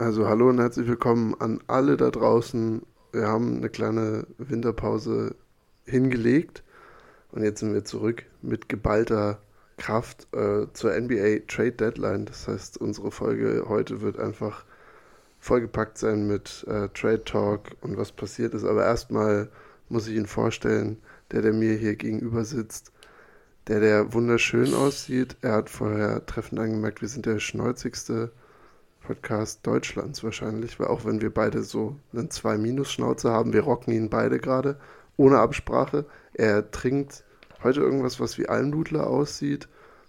Also hallo und herzlich willkommen an alle da draußen. Wir haben eine kleine Winterpause hingelegt und jetzt sind wir zurück mit geballter Kraft äh, zur NBA Trade Deadline. Das heißt, unsere Folge heute wird einfach vollgepackt sein mit äh, Trade Talk und was passiert ist. Aber erstmal muss ich ihn vorstellen, der, der mir hier gegenüber sitzt, der, der wunderschön aussieht. Er hat vorher treffend angemerkt, wir sind der schnäuzigste Podcast Deutschlands wahrscheinlich, weil auch wenn wir beide so einen 2-Minus-Schnauze haben, wir rocken ihn beide gerade, ohne Absprache. Er trinkt heute irgendwas, was wie Almdudler aussieht.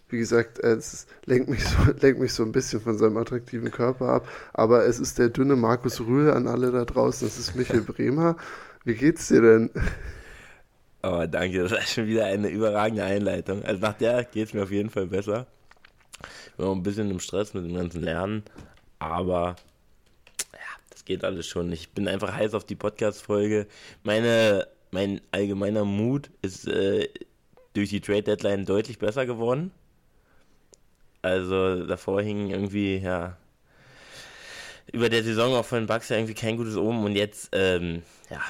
Wie gesagt, es lenkt mich, so, lenkt mich so ein bisschen von seinem attraktiven Körper ab. Aber es ist der dünne Markus Rühl an alle da draußen. Es ist Michael Bremer. Wie geht's dir denn? Oh, danke. Das ist schon wieder eine überragende Einleitung. Also nach der geht's mir auf jeden Fall besser. Ich bin auch ein bisschen im Stress mit dem ganzen Lernen. Aber ja, das geht alles schon. Ich bin einfach heiß auf die Podcast-Folge. Meine, mein allgemeiner Mut ist äh, durch die Trade Deadline deutlich besser geworden. Also davor hing irgendwie, ja, über der Saison auch von den Bucks ja irgendwie kein gutes Omen und jetzt, ähm, ja,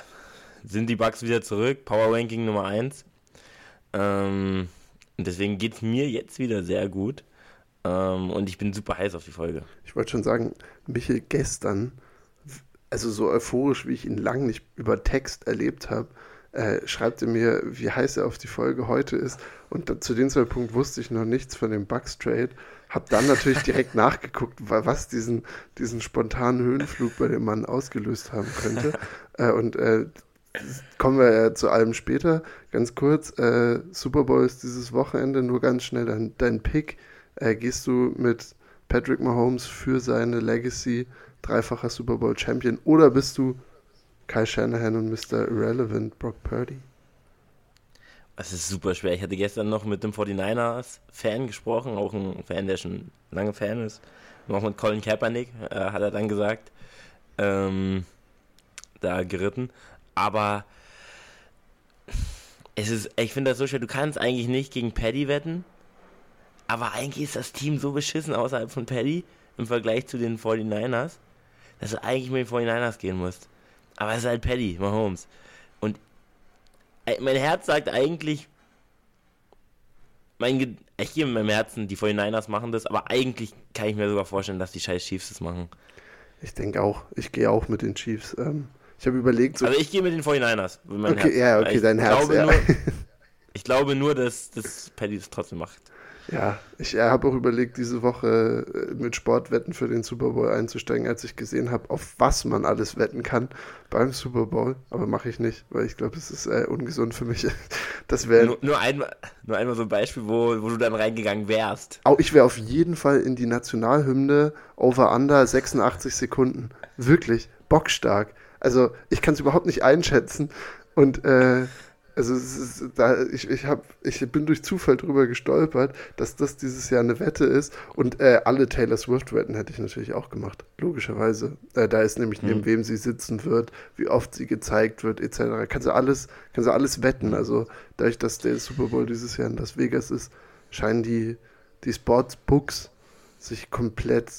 sind die Bucks wieder zurück. Power Ranking Nummer 1. Ähm, und deswegen geht es mir jetzt wieder sehr gut. Ähm, und ich bin super heiß auf die Folge. Ich wollte schon sagen, Michael gestern, also so euphorisch, wie ich ihn lang nicht über Text erlebt habe, äh, schreibt er mir, wie heiß er auf die Folge heute ist. Und da, zu dem Zeitpunkt wusste ich noch nichts von dem Bugs Trade. Hab dann natürlich direkt nachgeguckt, was diesen, diesen spontanen Höhenflug bei dem Mann ausgelöst haben könnte. äh, und äh, kommen wir ja zu allem später. Ganz kurz, äh, Super Bowl ist dieses Wochenende, nur ganz schnell dein, dein Pick. Äh, gehst du mit Patrick Mahomes für seine Legacy dreifacher Super Bowl Champion oder bist du Kai Shanahan und Mr. Irrelevant Brock Purdy? Es ist super schwer. Ich hatte gestern noch mit dem 49ers-Fan gesprochen, auch ein Fan, der schon lange Fan ist. Auch mit Colin Kaepernick, äh, hat er dann gesagt, ähm, da geritten. Aber es ist, ich finde das so schwer. Du kannst eigentlich nicht gegen Paddy wetten, aber eigentlich ist das Team so beschissen außerhalb von Paddy im Vergleich zu den 49ers, dass du eigentlich mit den 49ers gehen musst. Aber es ist halt Paddy, Mahomes. Und äh, mein Herz sagt eigentlich, mein, ich gehe mit meinem Herzen, die 49ers machen das, aber eigentlich kann ich mir sogar vorstellen, dass die scheiß Chiefs das machen. Ich denke auch, ich gehe auch mit den Chiefs. Ähm, ich habe überlegt, so. Also ich gehe mit den 49ers. okay, Herz. ja, okay, ich dein Herz. Glaube ja. Nur, ich glaube nur, dass, dass Paddy das trotzdem macht. Ja, ich habe auch überlegt, diese Woche äh, mit Sportwetten für den Super Bowl einzusteigen, als ich gesehen habe, auf was man alles wetten kann beim Super Bowl. Aber mache ich nicht, weil ich glaube, es ist äh, ungesund für mich. Das wäre nur, nur, einmal, nur einmal so ein Beispiel, wo, wo du dann reingegangen wärst. Auch ich wäre auf jeden Fall in die Nationalhymne over under 86 Sekunden. Wirklich bockstark. Also ich kann es überhaupt nicht einschätzen und äh, also ist, da, ich, ich, hab, ich bin durch Zufall drüber gestolpert, dass das dieses Jahr eine Wette ist. Und äh, alle Taylor Swift-Wetten hätte ich natürlich auch gemacht, logischerweise. Äh, da ist nämlich neben hm. wem sie sitzen wird, wie oft sie gezeigt wird, etc. Kannst du alles, kannst du alles wetten. Also dadurch, dass der Super Bowl dieses Jahr in Las Vegas ist, scheinen die, die Sportsbooks sich komplett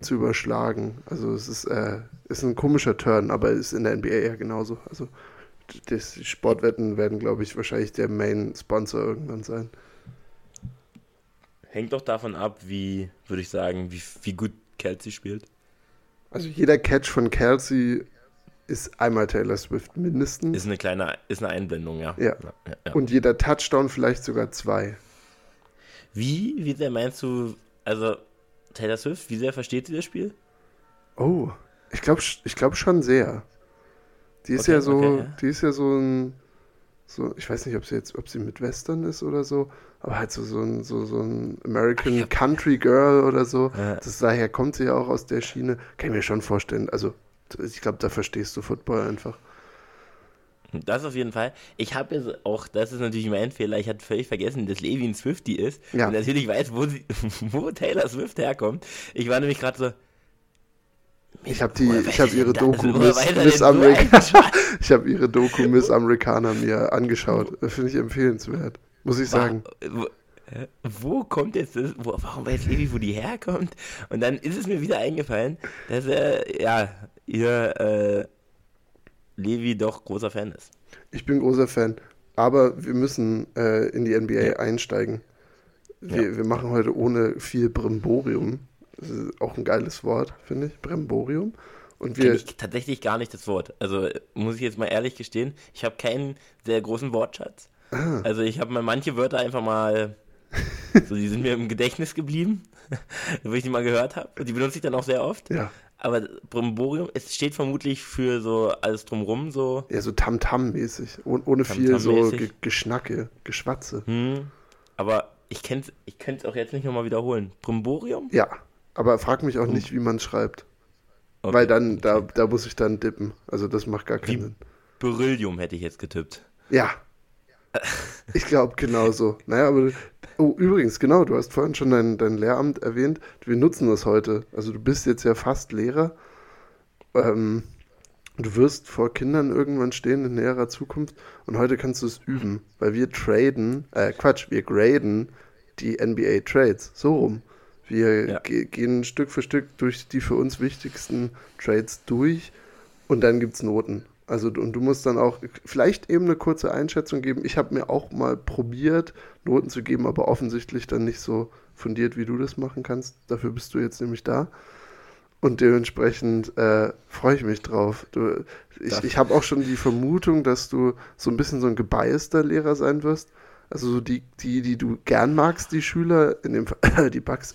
zu überschlagen. Also es ist, äh, ist ein komischer Turn, aber ist in der NBA ja genauso. Also die Sportwetten werden, glaube ich, wahrscheinlich der Main-Sponsor irgendwann sein. Hängt doch davon ab, wie, würde ich sagen, wie, wie gut Kelsey spielt. Also jeder Catch von Kelsey ist einmal Taylor Swift mindestens. Ist eine kleine, ist eine Einblendung, ja. Ja. ja, ja. Und jeder Touchdown vielleicht sogar zwei. Wie, wie sehr meinst du, also Taylor Swift, wie sehr versteht sie das Spiel? Oh, ich glaube ich glaub schon sehr. Die ist okay, ja so, okay, ja. die ist ja so ein, so, ich weiß nicht, ob sie jetzt, ob sie mit Western ist oder so, aber halt so, so ein, so, so ein American Ach, Country Girl oder so. Ja. Das, daher kommt sie ja auch aus der Schiene. Kann ich mir schon vorstellen. Also, ich glaube, da verstehst du Football einfach. Das auf jeden Fall. Ich habe jetzt auch, das ist natürlich mein Fehler, ich hatte völlig vergessen, dass Levi ein Swifty ist. Ja. Und natürlich weiß, wo, sie, wo Taylor Swift herkommt. Ich war nämlich gerade so, ich habe die, ich habe ihre Doku Miss, Miss Americana, ich habe ihre Doku Miss Americana mir angeschaut. Finde ich empfehlenswert, muss ich sagen. wo kommt jetzt das, wo, warum weiß Levi, wo die herkommt? Und dann ist es mir wieder eingefallen, dass er, ja, ihr äh, Levi doch großer Fan ist. Ich bin großer Fan, aber wir müssen äh, in die NBA ja. einsteigen. Wir, ja. wir machen heute ohne viel Brimborium. Das ist auch ein geiles Wort, finde ich. Brimborium. Und wir. ich tatsächlich gar nicht das Wort. Also muss ich jetzt mal ehrlich gestehen, ich habe keinen sehr großen Wortschatz. Ah. Also ich habe mal manche Wörter einfach mal. so, die sind mir im Gedächtnis geblieben, wo ich die mal gehört habe. Und die benutze ich dann auch sehr oft. Ja. Aber Brimborium, es steht vermutlich für so alles drumrum, so. Ja, so Tamtam-mäßig. Oh, ohne Tam viel so Ge Geschnacke, Geschwatze. Hm. Aber ich, ich könnte es auch jetzt nicht nochmal wiederholen. Brimborium? Ja, aber frag mich auch nicht, wie man schreibt. Okay. Weil dann, da, da muss ich dann dippen. Also das macht gar keinen wie Sinn. Beryllium hätte ich jetzt getippt. Ja. Ich glaube genauso. Naja, aber. Oh, übrigens, genau, du hast vorhin schon dein, dein Lehramt erwähnt. Wir nutzen das heute. Also du bist jetzt ja fast Lehrer. Ähm, du wirst vor Kindern irgendwann stehen in näherer Zukunft und heute kannst du es üben, weil wir traden, äh, Quatsch, wir graden die NBA Trades. So rum. Wir ja. gehen Stück für Stück durch die für uns wichtigsten Trades durch und dann gibt es Noten. Also und du musst dann auch vielleicht eben eine kurze Einschätzung geben. Ich habe mir auch mal probiert, Noten zu geben, aber offensichtlich dann nicht so fundiert, wie du das machen kannst. Dafür bist du jetzt nämlich da. Und dementsprechend äh, freue ich mich drauf. Du, ich ich habe auch schon die Vermutung, dass du so ein bisschen so ein gebeister Lehrer sein wirst. Also so die, die, die du gern magst, die Schüler, in dem Fall, die Bugs,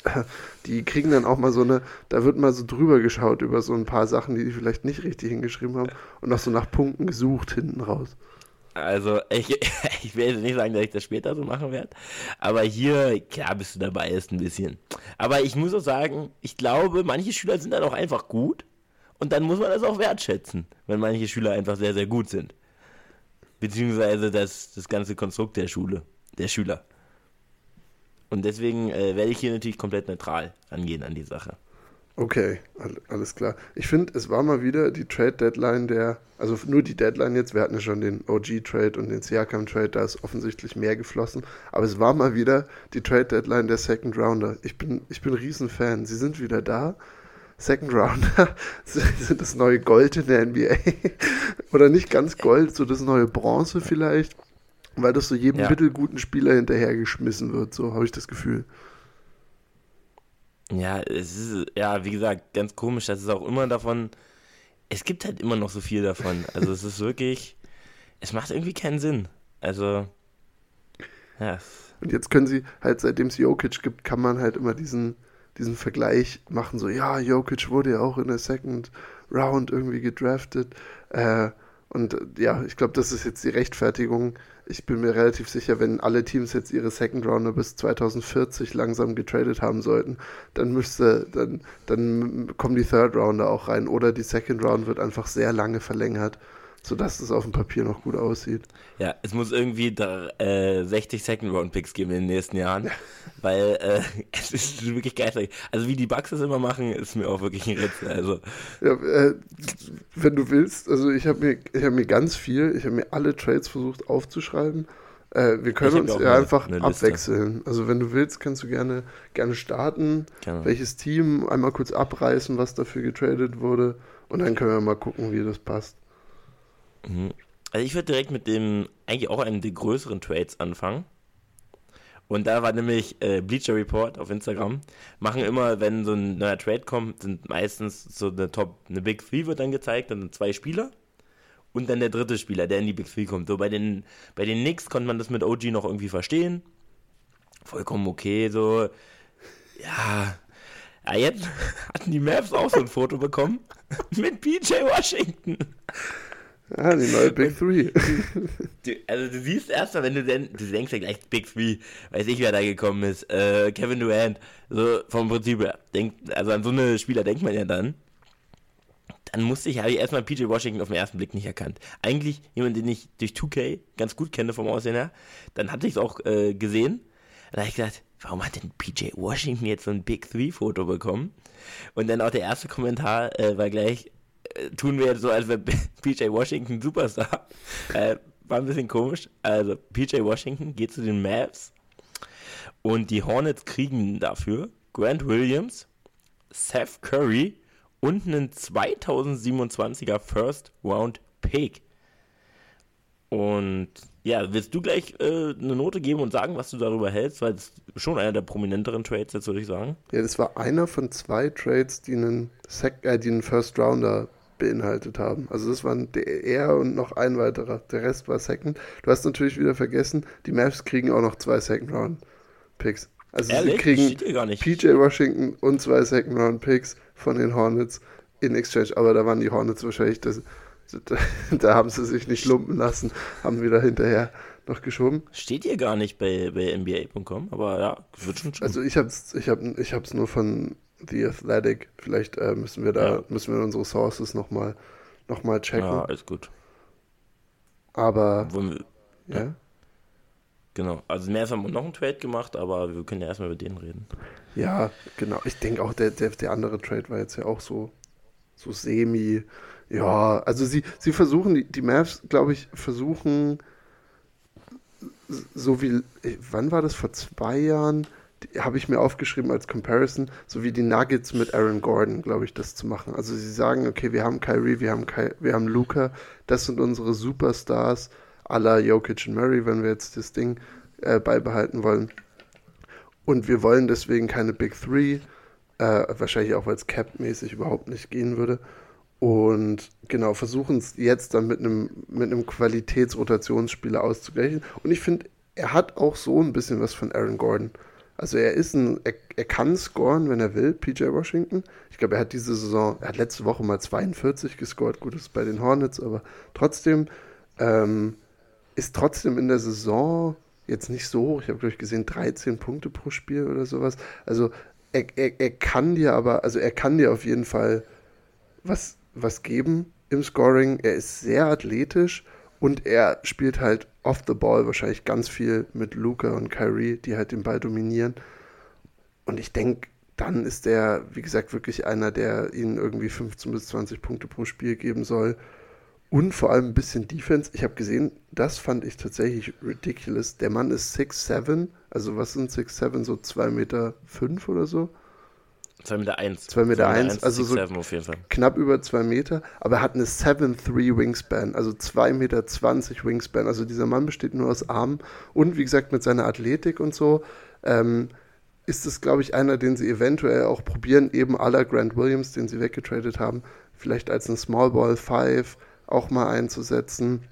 die kriegen dann auch mal so eine, da wird mal so drüber geschaut über so ein paar Sachen, die die vielleicht nicht richtig hingeschrieben haben und auch so nach Punkten gesucht hinten raus. Also ich, ich will jetzt nicht sagen, dass ich das später so machen werde, aber hier, klar bist du dabei, ist ein bisschen. Aber ich muss auch sagen, ich glaube, manche Schüler sind dann auch einfach gut und dann muss man das auch wertschätzen, wenn manche Schüler einfach sehr, sehr gut sind beziehungsweise das, das ganze Konstrukt der Schule, der Schüler. Und deswegen äh, werde ich hier natürlich komplett neutral rangehen an die Sache. Okay, alles klar. Ich finde, es war mal wieder die Trade-Deadline der, also nur die Deadline jetzt, wir hatten ja schon den OG-Trade und den Siakam-Trade, da ist offensichtlich mehr geflossen, aber es war mal wieder die Trade-Deadline der Second Rounder. Ich bin, ich bin Riesenfan. Sie sind wieder da Second Rounder sind das neue Gold in der NBA. Oder nicht ganz Gold, so das neue Bronze vielleicht. Weil das so jedem ja. mittelguten Spieler hinterhergeschmissen wird, so habe ich das Gefühl. Ja, es ist, ja, wie gesagt, ganz komisch, dass es auch immer davon, es gibt halt immer noch so viel davon. Also es ist wirklich, es macht irgendwie keinen Sinn. Also, ja. Und jetzt können sie halt, seitdem es Jokic gibt, kann man halt immer diesen, diesen Vergleich machen, so, ja, Jokic wurde ja auch in der Second Round irgendwie gedraftet. Äh, und ja, ich glaube, das ist jetzt die Rechtfertigung. Ich bin mir relativ sicher, wenn alle Teams jetzt ihre Second Rounder bis 2040 langsam getradet haben sollten, dann müsste, dann, dann kommen die Third Rounder auch rein. Oder die Second Round wird einfach sehr lange verlängert sodass es auf dem Papier noch gut aussieht. Ja, es muss irgendwie da, äh, 60 Second-Round-Picks geben in den nächsten Jahren, ja. weil äh, es ist wirklich geil. Also wie die Bugs das immer machen, ist mir auch wirklich ein Ritzel. Also. Ja, äh, wenn du willst, also ich habe mir, hab mir ganz viel, ich habe mir alle Trades versucht aufzuschreiben. Äh, wir können uns ja einfach abwechseln. Also wenn du willst, kannst du gerne, gerne starten, gerne. welches Team, einmal kurz abreißen, was dafür getradet wurde und dann können wir mal gucken, wie das passt. Mhm. Also ich würde direkt mit dem, eigentlich auch einem der größeren Trades anfangen. Und da war nämlich äh, Bleacher Report auf Instagram. Machen immer, wenn so ein neuer Trade kommt, sind meistens so eine Top, eine Big Three wird dann gezeigt, dann sind zwei Spieler. Und dann der dritte Spieler, der in die Big Three kommt. So bei den, bei den Knicks konnte man das mit OG noch irgendwie verstehen. Vollkommen okay, so. Ja. Ja, jetzt hatten die Mavs auch so ein Foto bekommen mit PJ Washington. Ja, die neue Big Three. Du, also du siehst erstmal, wenn du denn, du denkst ja gleich Big Three, weiß ich, wer da gekommen ist, äh, Kevin Durant, so vom Prinzip her, denk, also an so eine Spieler denkt man ja dann. Dann musste ich, habe ich erstmal PJ Washington auf den ersten Blick nicht erkannt. Eigentlich jemand, den ich durch 2K ganz gut kenne vom Aussehen her. Dann hatte ich es auch äh, gesehen. Da habe ich gedacht, warum hat denn PJ Washington jetzt so ein Big Three Foto bekommen? Und dann auch der erste Kommentar äh, war gleich, tun wir so, als wäre PJ Washington Superstar. Äh, war ein bisschen komisch. Also, PJ Washington geht zu den Mavs. Und die Hornets kriegen dafür Grant Williams, Seth Curry und einen 2027er First Round Pick. Und ja, willst du gleich äh, eine Note geben und sagen, was du darüber hältst? Weil es schon einer der prominenteren Trades jetzt, würde ich sagen. Ja, das war einer von zwei Trades, die einen, Sec äh, die einen First Rounder beinhaltet haben. Also das waren der, er und noch ein weiterer. Der Rest war Second. Du hast natürlich wieder vergessen, die Mavs kriegen auch noch zwei Second Round Picks. Also Ehrlich? sie kriegen. PJ Washington und zwei Second Round Picks von den Hornets in Exchange. Aber da waren die Hornets wahrscheinlich das, da haben sie sich nicht lumpen lassen, haben wieder hinterher noch geschoben. Steht hier gar nicht bei, bei NBA.com, aber ja, wird schon stimmen. Also ich hab's, ich hab, ich hab's nur von The Athletic. Vielleicht äh, müssen wir da, ja. müssen wir unsere Sources nochmal noch mal checken. Ja, alles gut. Aber wir, ja. ja. Genau, also mehr haben wir noch einen Trade gemacht, aber wir können ja erstmal über den reden. Ja, genau. Ich denke auch, der, der, der andere Trade war jetzt ja auch so, so semi. Ja, also sie, sie versuchen, die, die Mavs, glaube ich, versuchen, so wie, wann war das, vor zwei Jahren, habe ich mir aufgeschrieben als Comparison, so wie die Nuggets mit Aaron Gordon, glaube ich, das zu machen. Also sie sagen, okay, wir haben Kyrie, wir haben, Ky wir haben Luca, das sind unsere Superstars, aller Jokic und Murray, wenn wir jetzt das Ding äh, beibehalten wollen. Und wir wollen deswegen keine Big Three, äh, wahrscheinlich auch, weil es cap-mäßig überhaupt nicht gehen würde. Und genau, versuchen es jetzt dann mit einem, mit einem Qualitätsrotationsspieler auszugleichen. Und ich finde, er hat auch so ein bisschen was von Aaron Gordon. Also er ist ein, er, er kann scoren, wenn er will, PJ Washington. Ich glaube, er hat diese Saison, er hat letzte Woche mal 42 gescored, gut, das ist bei den Hornets, aber trotzdem ähm, ist trotzdem in der Saison jetzt nicht so hoch. Ich habe, glaube ich, gesehen, 13 Punkte pro Spiel oder sowas. Also er, er, er kann dir aber, also er kann dir auf jeden Fall was was geben im Scoring. Er ist sehr athletisch und er spielt halt off the ball wahrscheinlich ganz viel mit Luca und Kyrie, die halt den Ball dominieren. Und ich denke, dann ist er, wie gesagt, wirklich einer, der ihnen irgendwie 15 bis 20 Punkte pro Spiel geben soll. Und vor allem ein bisschen Defense. Ich habe gesehen, das fand ich tatsächlich ridiculous. Der Mann ist 6'7, also was sind 6'7, so 2 Meter 5 oder so. 2 Meter 1. 2 Meter 1, also so knapp über 2 Meter, aber er hat eine 7'3 Wingspan, also 2 Meter 20 Wingspan. Also dieser Mann besteht nur aus Armen und wie gesagt mit seiner Athletik und so ähm, ist es, glaube ich, einer, den sie eventuell auch probieren, eben aller Grant Williams, den sie weggetradet haben, vielleicht als ein Small Ball 5 auch mal einzusetzen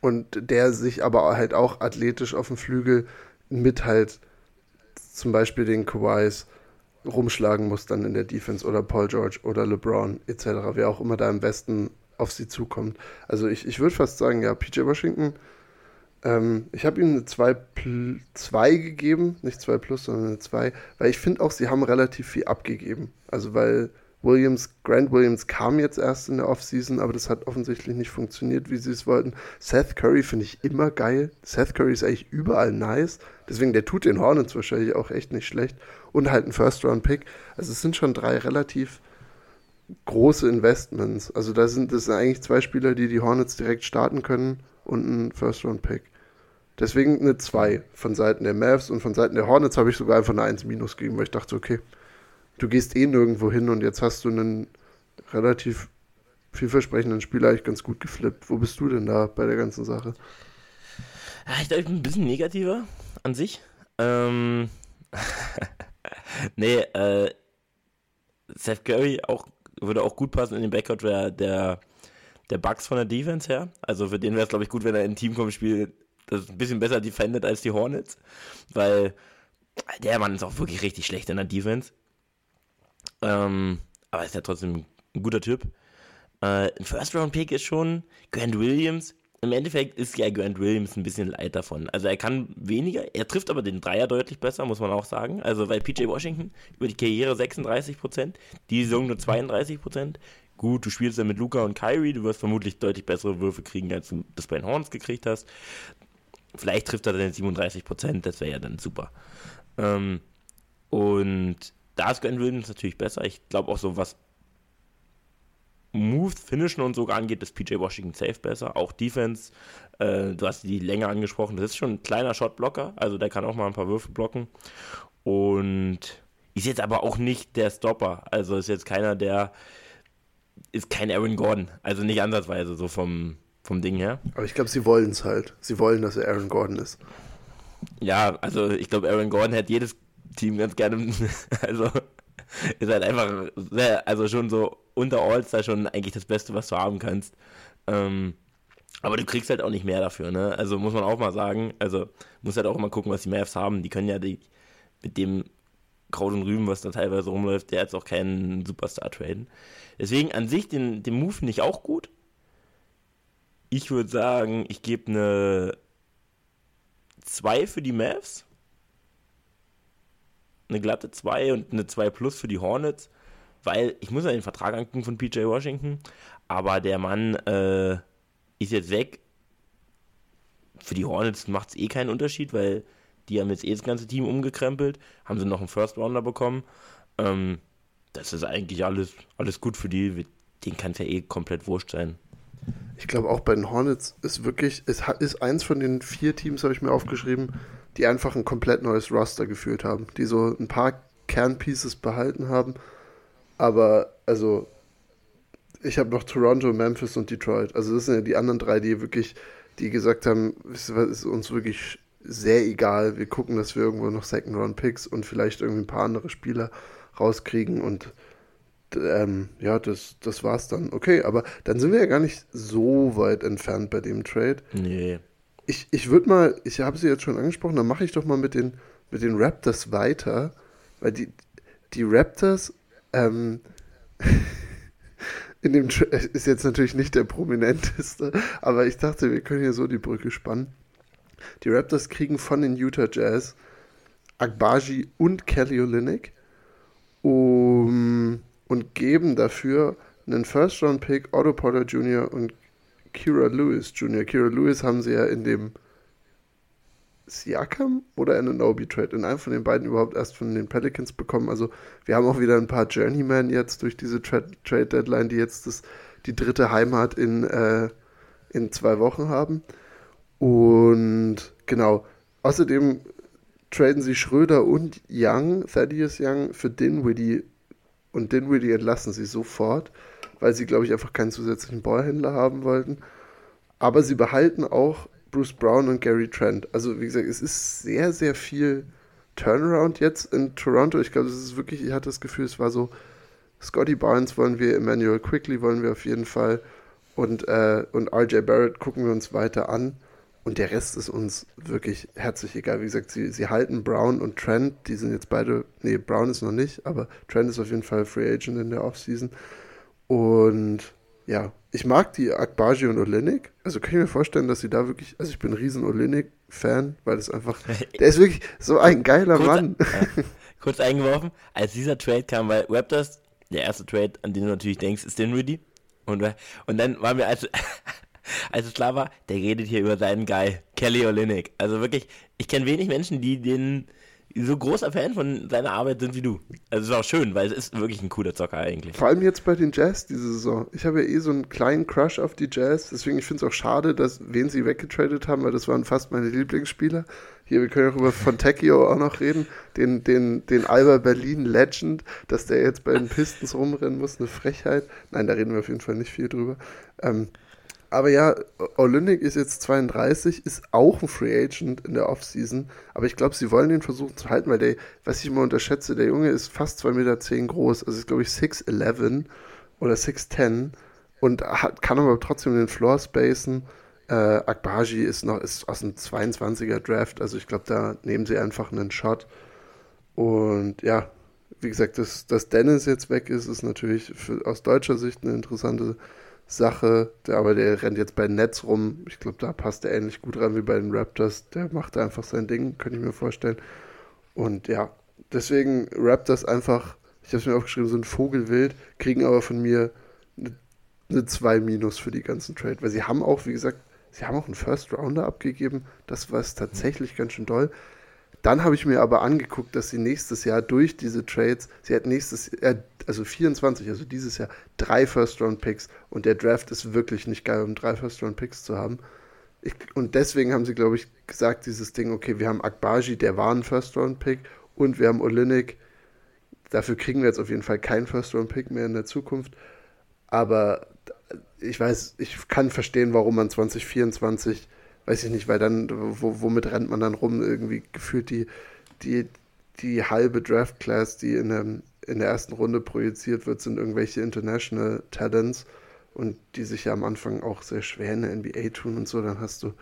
und der sich aber halt auch athletisch auf dem Flügel mit halt zum Beispiel den Kawais rumschlagen muss dann in der Defense oder Paul George oder LeBron etc., wer auch immer da am besten auf sie zukommt. Also ich, ich würde fast sagen, ja, PJ Washington, ähm, ich habe ihm eine 2 gegeben, nicht 2 plus, sondern eine 2, weil ich finde auch, sie haben relativ viel abgegeben. Also weil Williams, Grant Williams kam jetzt erst in der Offseason, aber das hat offensichtlich nicht funktioniert, wie sie es wollten. Seth Curry finde ich immer geil. Seth Curry ist eigentlich überall nice. Deswegen, der tut den Hornets wahrscheinlich auch echt nicht schlecht. Und halt ein First-Round-Pick. Also es sind schon drei relativ große Investments. Also da sind das sind eigentlich zwei Spieler, die die Hornets direkt starten können und ein First-Round-Pick. Deswegen eine 2 von Seiten der Mavs und von Seiten der Hornets habe ich sogar einfach eine 1 minus gegeben, weil ich dachte, okay, du gehst eh nirgendwo hin und jetzt hast du einen relativ vielversprechenden Spieler eigentlich ganz gut geflippt. Wo bist du denn da bei der ganzen Sache? Ja, ich glaube, ich bin ein bisschen negativer an sich. Ähm, nee, äh, Seth Curry auch, würde auch gut passen in den Backcourt der, der, der Bugs von der Defense her. Also für den wäre es, glaube ich, gut, wenn er in ein Team kommt, spielt, das ein bisschen besser defendet als die Hornets. Weil der Mann ist auch wirklich richtig schlecht in der Defense. Ähm, aber ist ja trotzdem ein guter Typ. Äh, ein First-Round-Pick ist schon Grant Williams. Im Endeffekt ist ja Grant Williams ein bisschen leid davon. Also er kann weniger, er trifft aber den Dreier deutlich besser, muss man auch sagen. Also weil PJ Washington über die Karriere 36%, die Saison nur 32%. Gut, du spielst ja mit Luca und Kyrie, du wirst vermutlich deutlich bessere Würfe kriegen, als du das bei den Horns gekriegt hast. Vielleicht trifft er dann 37%, das wäre ja dann super. Ähm, und da ist Glenn Williams natürlich besser. Ich glaube auch so, was Moves, Finishen und so angeht, ist PJ Washington safe besser. Auch Defense, äh, du hast die Länge angesprochen, das ist schon ein kleiner Shotblocker, also der kann auch mal ein paar Würfe blocken. Und ist jetzt aber auch nicht der Stopper, also ist jetzt keiner, der ist kein Aaron Gordon, also nicht ansatzweise so vom, vom Ding her. Aber ich glaube, sie wollen es halt. Sie wollen, dass er Aaron Gordon ist. Ja, also ich glaube, Aaron Gordon hätte jedes Team ganz gerne, also ist halt einfach sehr, also schon so unter All-Star schon eigentlich das Beste, was du haben kannst. Ähm, aber du kriegst halt auch nicht mehr dafür, ne? Also muss man auch mal sagen, also muss halt auch immer gucken, was die Mavs haben. Die können ja die, mit dem Kraut und Rüben, was da teilweise rumläuft, der jetzt auch keinen Superstar traden. Deswegen an sich den, den Move finde ich auch gut. Ich würde sagen, ich gebe eine 2 für die Mavs eine glatte 2 und eine 2 plus für die Hornets, weil ich muss ja den Vertrag angucken von PJ Washington, aber der Mann äh, ist jetzt weg. Für die Hornets macht es eh keinen Unterschied, weil die haben jetzt eh das ganze Team umgekrempelt, haben sie noch einen First Rounder bekommen. Ähm, das ist eigentlich alles, alles gut für die. Den kann es ja eh komplett wurscht sein. Ich glaube auch bei den Hornets ist wirklich, es ist eins von den vier Teams, habe ich mir aufgeschrieben, die einfach ein komplett neues Roster geführt haben, die so ein paar Kernpieces behalten haben. Aber also, ich habe noch Toronto, Memphis und Detroit. Also das sind ja die anderen drei, die wirklich, die gesagt haben, es ist uns wirklich sehr egal. Wir gucken, dass wir irgendwo noch Second Round Picks und vielleicht irgendwie ein paar andere Spieler rauskriegen und ähm, ja, das, das war's dann. Okay, aber dann sind wir ja gar nicht so weit entfernt bei dem Trade. Nee ich, ich würde mal, ich habe sie jetzt schon angesprochen, dann mache ich doch mal mit den, mit den Raptors weiter, weil die, die Raptors, ähm, in dem ist jetzt natürlich nicht der prominenteste, aber ich dachte, wir können hier so die Brücke spannen. Die Raptors kriegen von den Utah Jazz Agbaji und Kelly Olynyk um, und geben dafür einen First-Round-Pick, Otto Porter Jr. und Kira Lewis Jr. Kira Lewis haben sie ja in dem Siakam oder in Anobi Trade, in einem von den beiden überhaupt erst von den Pelicans bekommen. Also wir haben auch wieder ein paar Journeymen jetzt durch diese Trade, Trade Deadline, die jetzt das, die dritte Heimat in, äh, in zwei Wochen haben. Und genau, außerdem traden sie Schröder und Young, Thaddeus Young, für Dinwiddie und Dinwiddie entlassen sie sofort weil sie, glaube ich, einfach keinen zusätzlichen Ballhändler haben wollten. Aber sie behalten auch Bruce Brown und Gary Trent. Also, wie gesagt, es ist sehr, sehr viel Turnaround jetzt in Toronto. Ich glaube, es ist wirklich, ich hatte das Gefühl, es war so, Scotty Barnes wollen wir, Emmanuel Quickly wollen wir auf jeden Fall und, äh, und RJ Barrett gucken wir uns weiter an. Und der Rest ist uns wirklich herzlich egal. Wie gesagt, sie, sie halten Brown und Trent, die sind jetzt beide, nee, Brown ist noch nicht, aber Trent ist auf jeden Fall Free Agent in der Offseason. Und ja, ich mag die Akbaji und Olenek. Also kann ich mir vorstellen, dass sie da wirklich, also ich bin ein riesen Olenek-Fan, weil das einfach, der ist wirklich so ein geiler kurz, Mann. Ja, kurz eingeworfen, als dieser Trade kam, weil Raptors, der erste Trade, an den du natürlich denkst, ist Dinwiddie. Und, und dann war mir, als, als es klar war, der redet hier über seinen Guy, Kelly Olenek. Also wirklich, ich kenne wenig Menschen, die den so großer Fan von seiner Arbeit sind wie du. Also es ist auch schön, weil es ist wirklich ein cooler Zocker eigentlich. Vor allem jetzt bei den Jazz diese Saison. Ich habe ja eh so einen kleinen Crush auf die Jazz, deswegen ich finde es auch schade, dass wen sie weggetradet haben, weil das waren fast meine Lieblingsspieler. Hier, wir können auch über Fontecchio auch noch reden, den, den, den Alba Berlin Legend, dass der jetzt bei den Pistons rumrennen muss, eine Frechheit. Nein, da reden wir auf jeden Fall nicht viel drüber. Ähm, aber ja, Olynyk ist jetzt 32, ist auch ein Free Agent in der Offseason. Aber ich glaube, sie wollen den versuchen zu halten, weil der, was ich immer unterschätze, der Junge ist fast 2,10 Meter groß. Also ist, glaube ich, 6'11 oder 6'10 und hat, kann aber trotzdem den Floor spacen. Äh, Akbaji ist noch ist aus dem 22er Draft. Also ich glaube, da nehmen sie einfach einen Shot. Und ja, wie gesagt, dass, dass Dennis jetzt weg ist, ist natürlich für, aus deutscher Sicht eine interessante Sache, aber der rennt jetzt bei Netz rum. Ich glaube, da passt er ähnlich gut rein wie bei den Raptors. Der macht einfach sein Ding, könnte ich mir vorstellen. Und ja, deswegen Raptors einfach, ich habe es mir aufgeschrieben, ein Vogelwild, kriegen aber von mir eine 2 Minus für die ganzen Trade, weil sie haben auch, wie gesagt, sie haben auch einen First Rounder abgegeben. Das war es tatsächlich ganz schön doll. Dann habe ich mir aber angeguckt, dass sie nächstes Jahr durch diese Trades, sie hat nächstes Jahr, also 24, also dieses Jahr, drei First-Round-Picks und der Draft ist wirklich nicht geil, um drei First-Round-Picks zu haben. Ich, und deswegen haben sie, glaube ich, gesagt, dieses Ding, okay, wir haben Akbaji, der war ein First-Round-Pick und wir haben Olinik. Dafür kriegen wir jetzt auf jeden Fall keinen First-Round-Pick mehr in der Zukunft. Aber ich weiß, ich kann verstehen, warum man 2024 weiß ich nicht, weil dann, wo, womit rennt man dann rum? Irgendwie gefühlt die, die, die halbe Draft-Class, die in, dem, in der ersten Runde projiziert wird, sind irgendwelche International Talents und die sich ja am Anfang auch sehr schwer in der NBA tun und so. Dann hast du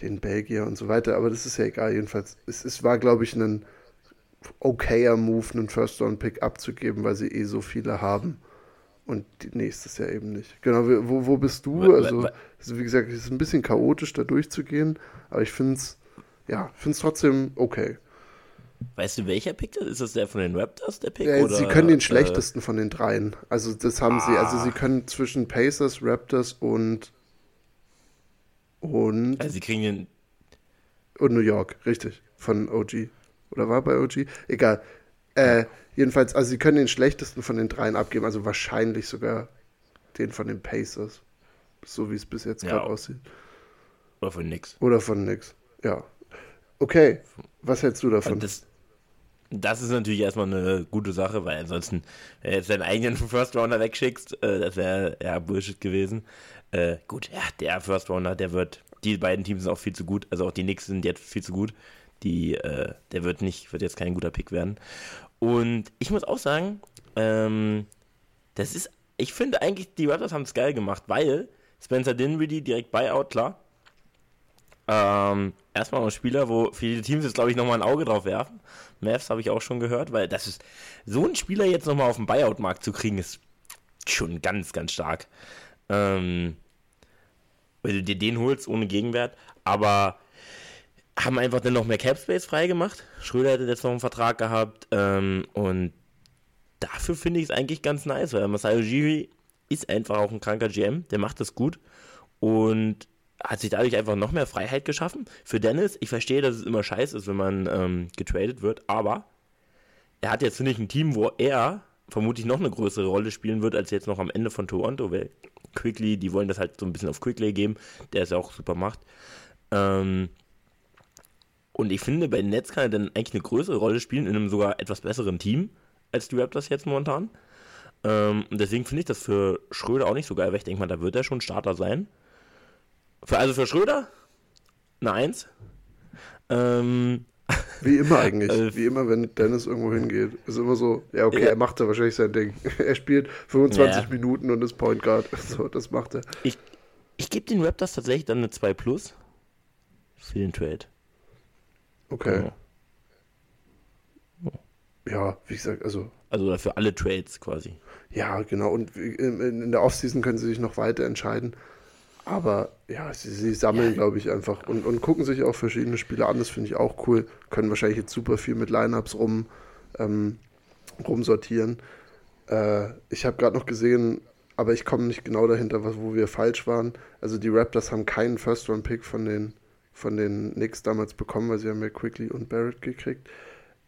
den Belgier und so weiter, aber das ist ja egal. Jedenfalls, es, es war, glaube ich, ein okayer Move, einen First-Round-Pick abzugeben, weil sie eh so viele haben und nächstes Jahr eben nicht. Genau, wo, wo bist du? Also, also, wie gesagt, es ist ein bisschen chaotisch, da durchzugehen, aber ich finde es, ja, finde es trotzdem okay. Weißt du, welcher Pick das ist? Ist das der von den Raptors, der Pick? Ja, oder, sie können den äh, schlechtesten von den dreien. Also, das haben ah. sie, also sie können zwischen Pacers, Raptors und und. Also, sie kriegen den. Und New York, richtig. Von OG. Oder war bei OG? Egal. Äh, jedenfalls, also sie können den schlechtesten von den dreien abgeben, also wahrscheinlich sogar den von den Pacers. So wie es bis jetzt ja. gerade aussieht. Oder von nix. Oder von nix, ja. Okay, was hältst du davon? Das, das ist natürlich erstmal eine gute Sache, weil ansonsten, wenn du jetzt deinen eigenen First Rounder wegschickst, äh, das wäre ja Bullshit gewesen. Äh, gut, ja, der First Rounder, der wird, die beiden Teams sind auch viel zu gut, also auch die Knicks sind jetzt viel zu gut. Die, äh, der wird nicht, wird jetzt kein guter Pick werden. Und ich muss auch sagen, ähm, das ist, ich finde eigentlich, die Raptors haben es geil gemacht, weil Spencer Dinwiddie direkt Buyout, klar. Ähm, erstmal ein Spieler, wo viele Teams jetzt, glaube ich, nochmal ein Auge drauf werfen. Mavs habe ich auch schon gehört, weil das ist, so einen Spieler jetzt nochmal auf dem Buyout-Markt zu kriegen, ist schon ganz, ganz stark. Ähm, weil du dir den holst ohne Gegenwert, aber haben einfach dann noch mehr Cap Space freigemacht. Schröder hätte jetzt noch einen Vertrag gehabt ähm, und dafür finde ich es eigentlich ganz nice, weil Masai Ujiri ist einfach auch ein kranker GM, der macht das gut und hat sich dadurch einfach noch mehr Freiheit geschaffen. Für Dennis, ich verstehe, dass es immer scheiße ist, wenn man ähm, getradet wird, aber er hat jetzt, finde ich, ein Team, wo er vermutlich noch eine größere Rolle spielen wird, als jetzt noch am Ende von Toronto, weil Quickly, die wollen das halt so ein bisschen auf Quickly geben, der es auch super macht. Ähm, und ich finde, bei den Nets kann er dann eigentlich eine größere Rolle spielen in einem sogar etwas besseren Team als die Raptors jetzt momentan. Ähm, und deswegen finde ich das für Schröder auch nicht so geil, weil ich denke mal, da wird er schon Starter sein. Für, also für Schröder eine Eins. Ähm, wie immer eigentlich. Äh, Wie immer, wenn Dennis irgendwo hingeht. Ist immer so, ja, okay, ja. er macht da wahrscheinlich sein Ding. er spielt 25 ja. Minuten und ist Point Guard. So, das macht er. Ich, ich gebe den Raptors tatsächlich dann eine 2 Plus für den Trade. Okay. Ja. ja, wie gesagt, also. Also für alle Trades quasi. Ja, genau. Und in der Offseason können sie sich noch weiter entscheiden. Aber ja, sie, sie sammeln, ja. glaube ich, einfach und, und gucken sich auch verschiedene Spiele an. Das finde ich auch cool. Können wahrscheinlich jetzt super viel mit Lineups rum, ähm, rumsortieren. Äh, ich habe gerade noch gesehen, aber ich komme nicht genau dahinter, was, wo wir falsch waren. Also die Raptors haben keinen First-Round-Pick von den von den Knicks damals bekommen, weil sie haben ja Quickly und Barrett gekriegt.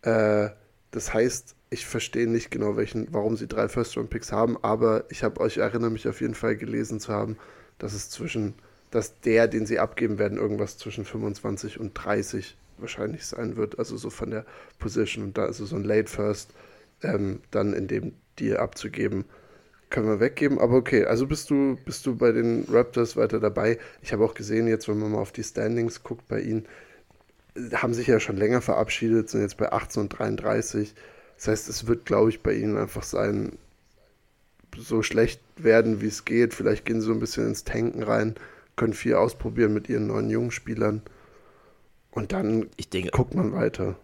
Äh, das heißt, ich verstehe nicht genau, welchen, warum sie drei First-Round-Picks haben, aber ich habe euch erinnere mich auf jeden Fall gelesen zu haben, dass es zwischen, dass der, den sie abgeben werden, irgendwas zwischen 25 und 30 wahrscheinlich sein wird. Also so von der Position und da, also so ein Late First, ähm, dann in dem Deal abzugeben, können wir weggeben, aber okay, also bist du, bist du bei den Raptors weiter dabei. Ich habe auch gesehen, jetzt, wenn man mal auf die Standings guckt bei ihnen, haben sich ja schon länger verabschiedet, sind jetzt bei 18 und 33. Das heißt, es wird, glaube ich, bei ihnen einfach sein, so schlecht werden, wie es geht. Vielleicht gehen sie so ein bisschen ins Tanken rein, können viel ausprobieren mit ihren neuen jungen Spielern. Und dann denke, guckt man weiter.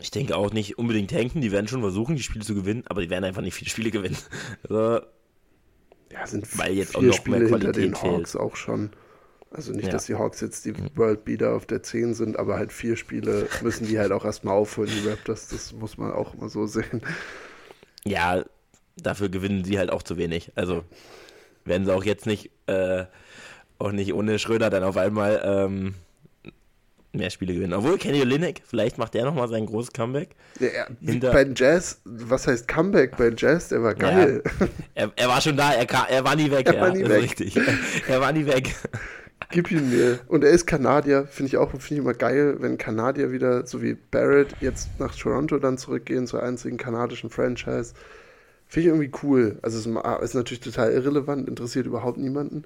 Ich denke auch nicht unbedingt tanken, die werden schon versuchen, die Spiele zu gewinnen, aber die werden einfach nicht viele Spiele gewinnen. Also, ja, sind weil jetzt auch noch Spiele mehr Qualität hinter den Hawks fehlt. auch schon. Also nicht, ja. dass die Hawks jetzt die mhm. World Beater auf der 10 sind, aber halt vier Spiele müssen die halt auch erstmal aufholen, die Raptors. Das muss man auch immer so sehen. Ja, dafür gewinnen sie halt auch zu wenig. Also werden sie auch jetzt nicht, äh, auch nicht ohne Schröder dann auf einmal ähm, mehr Spiele gewinnen. Obwohl Kenny Olynyk, vielleicht macht der nochmal sein großes Comeback. Ja, ja, Hinter bei Jazz, was heißt Comeback bei Jazz? Der war geil. Ja, er, er, war schon da, er, kam, er war nie weg. Er war nie weg. Richtig. er war nie weg. Gib ihn mir. Und er ist Kanadier, finde ich auch find ich immer geil, wenn Kanadier wieder, so wie Barrett, jetzt nach Toronto dann zurückgehen, zur einzigen kanadischen Franchise. Finde ich irgendwie cool. Also es ist natürlich total irrelevant, interessiert überhaupt niemanden.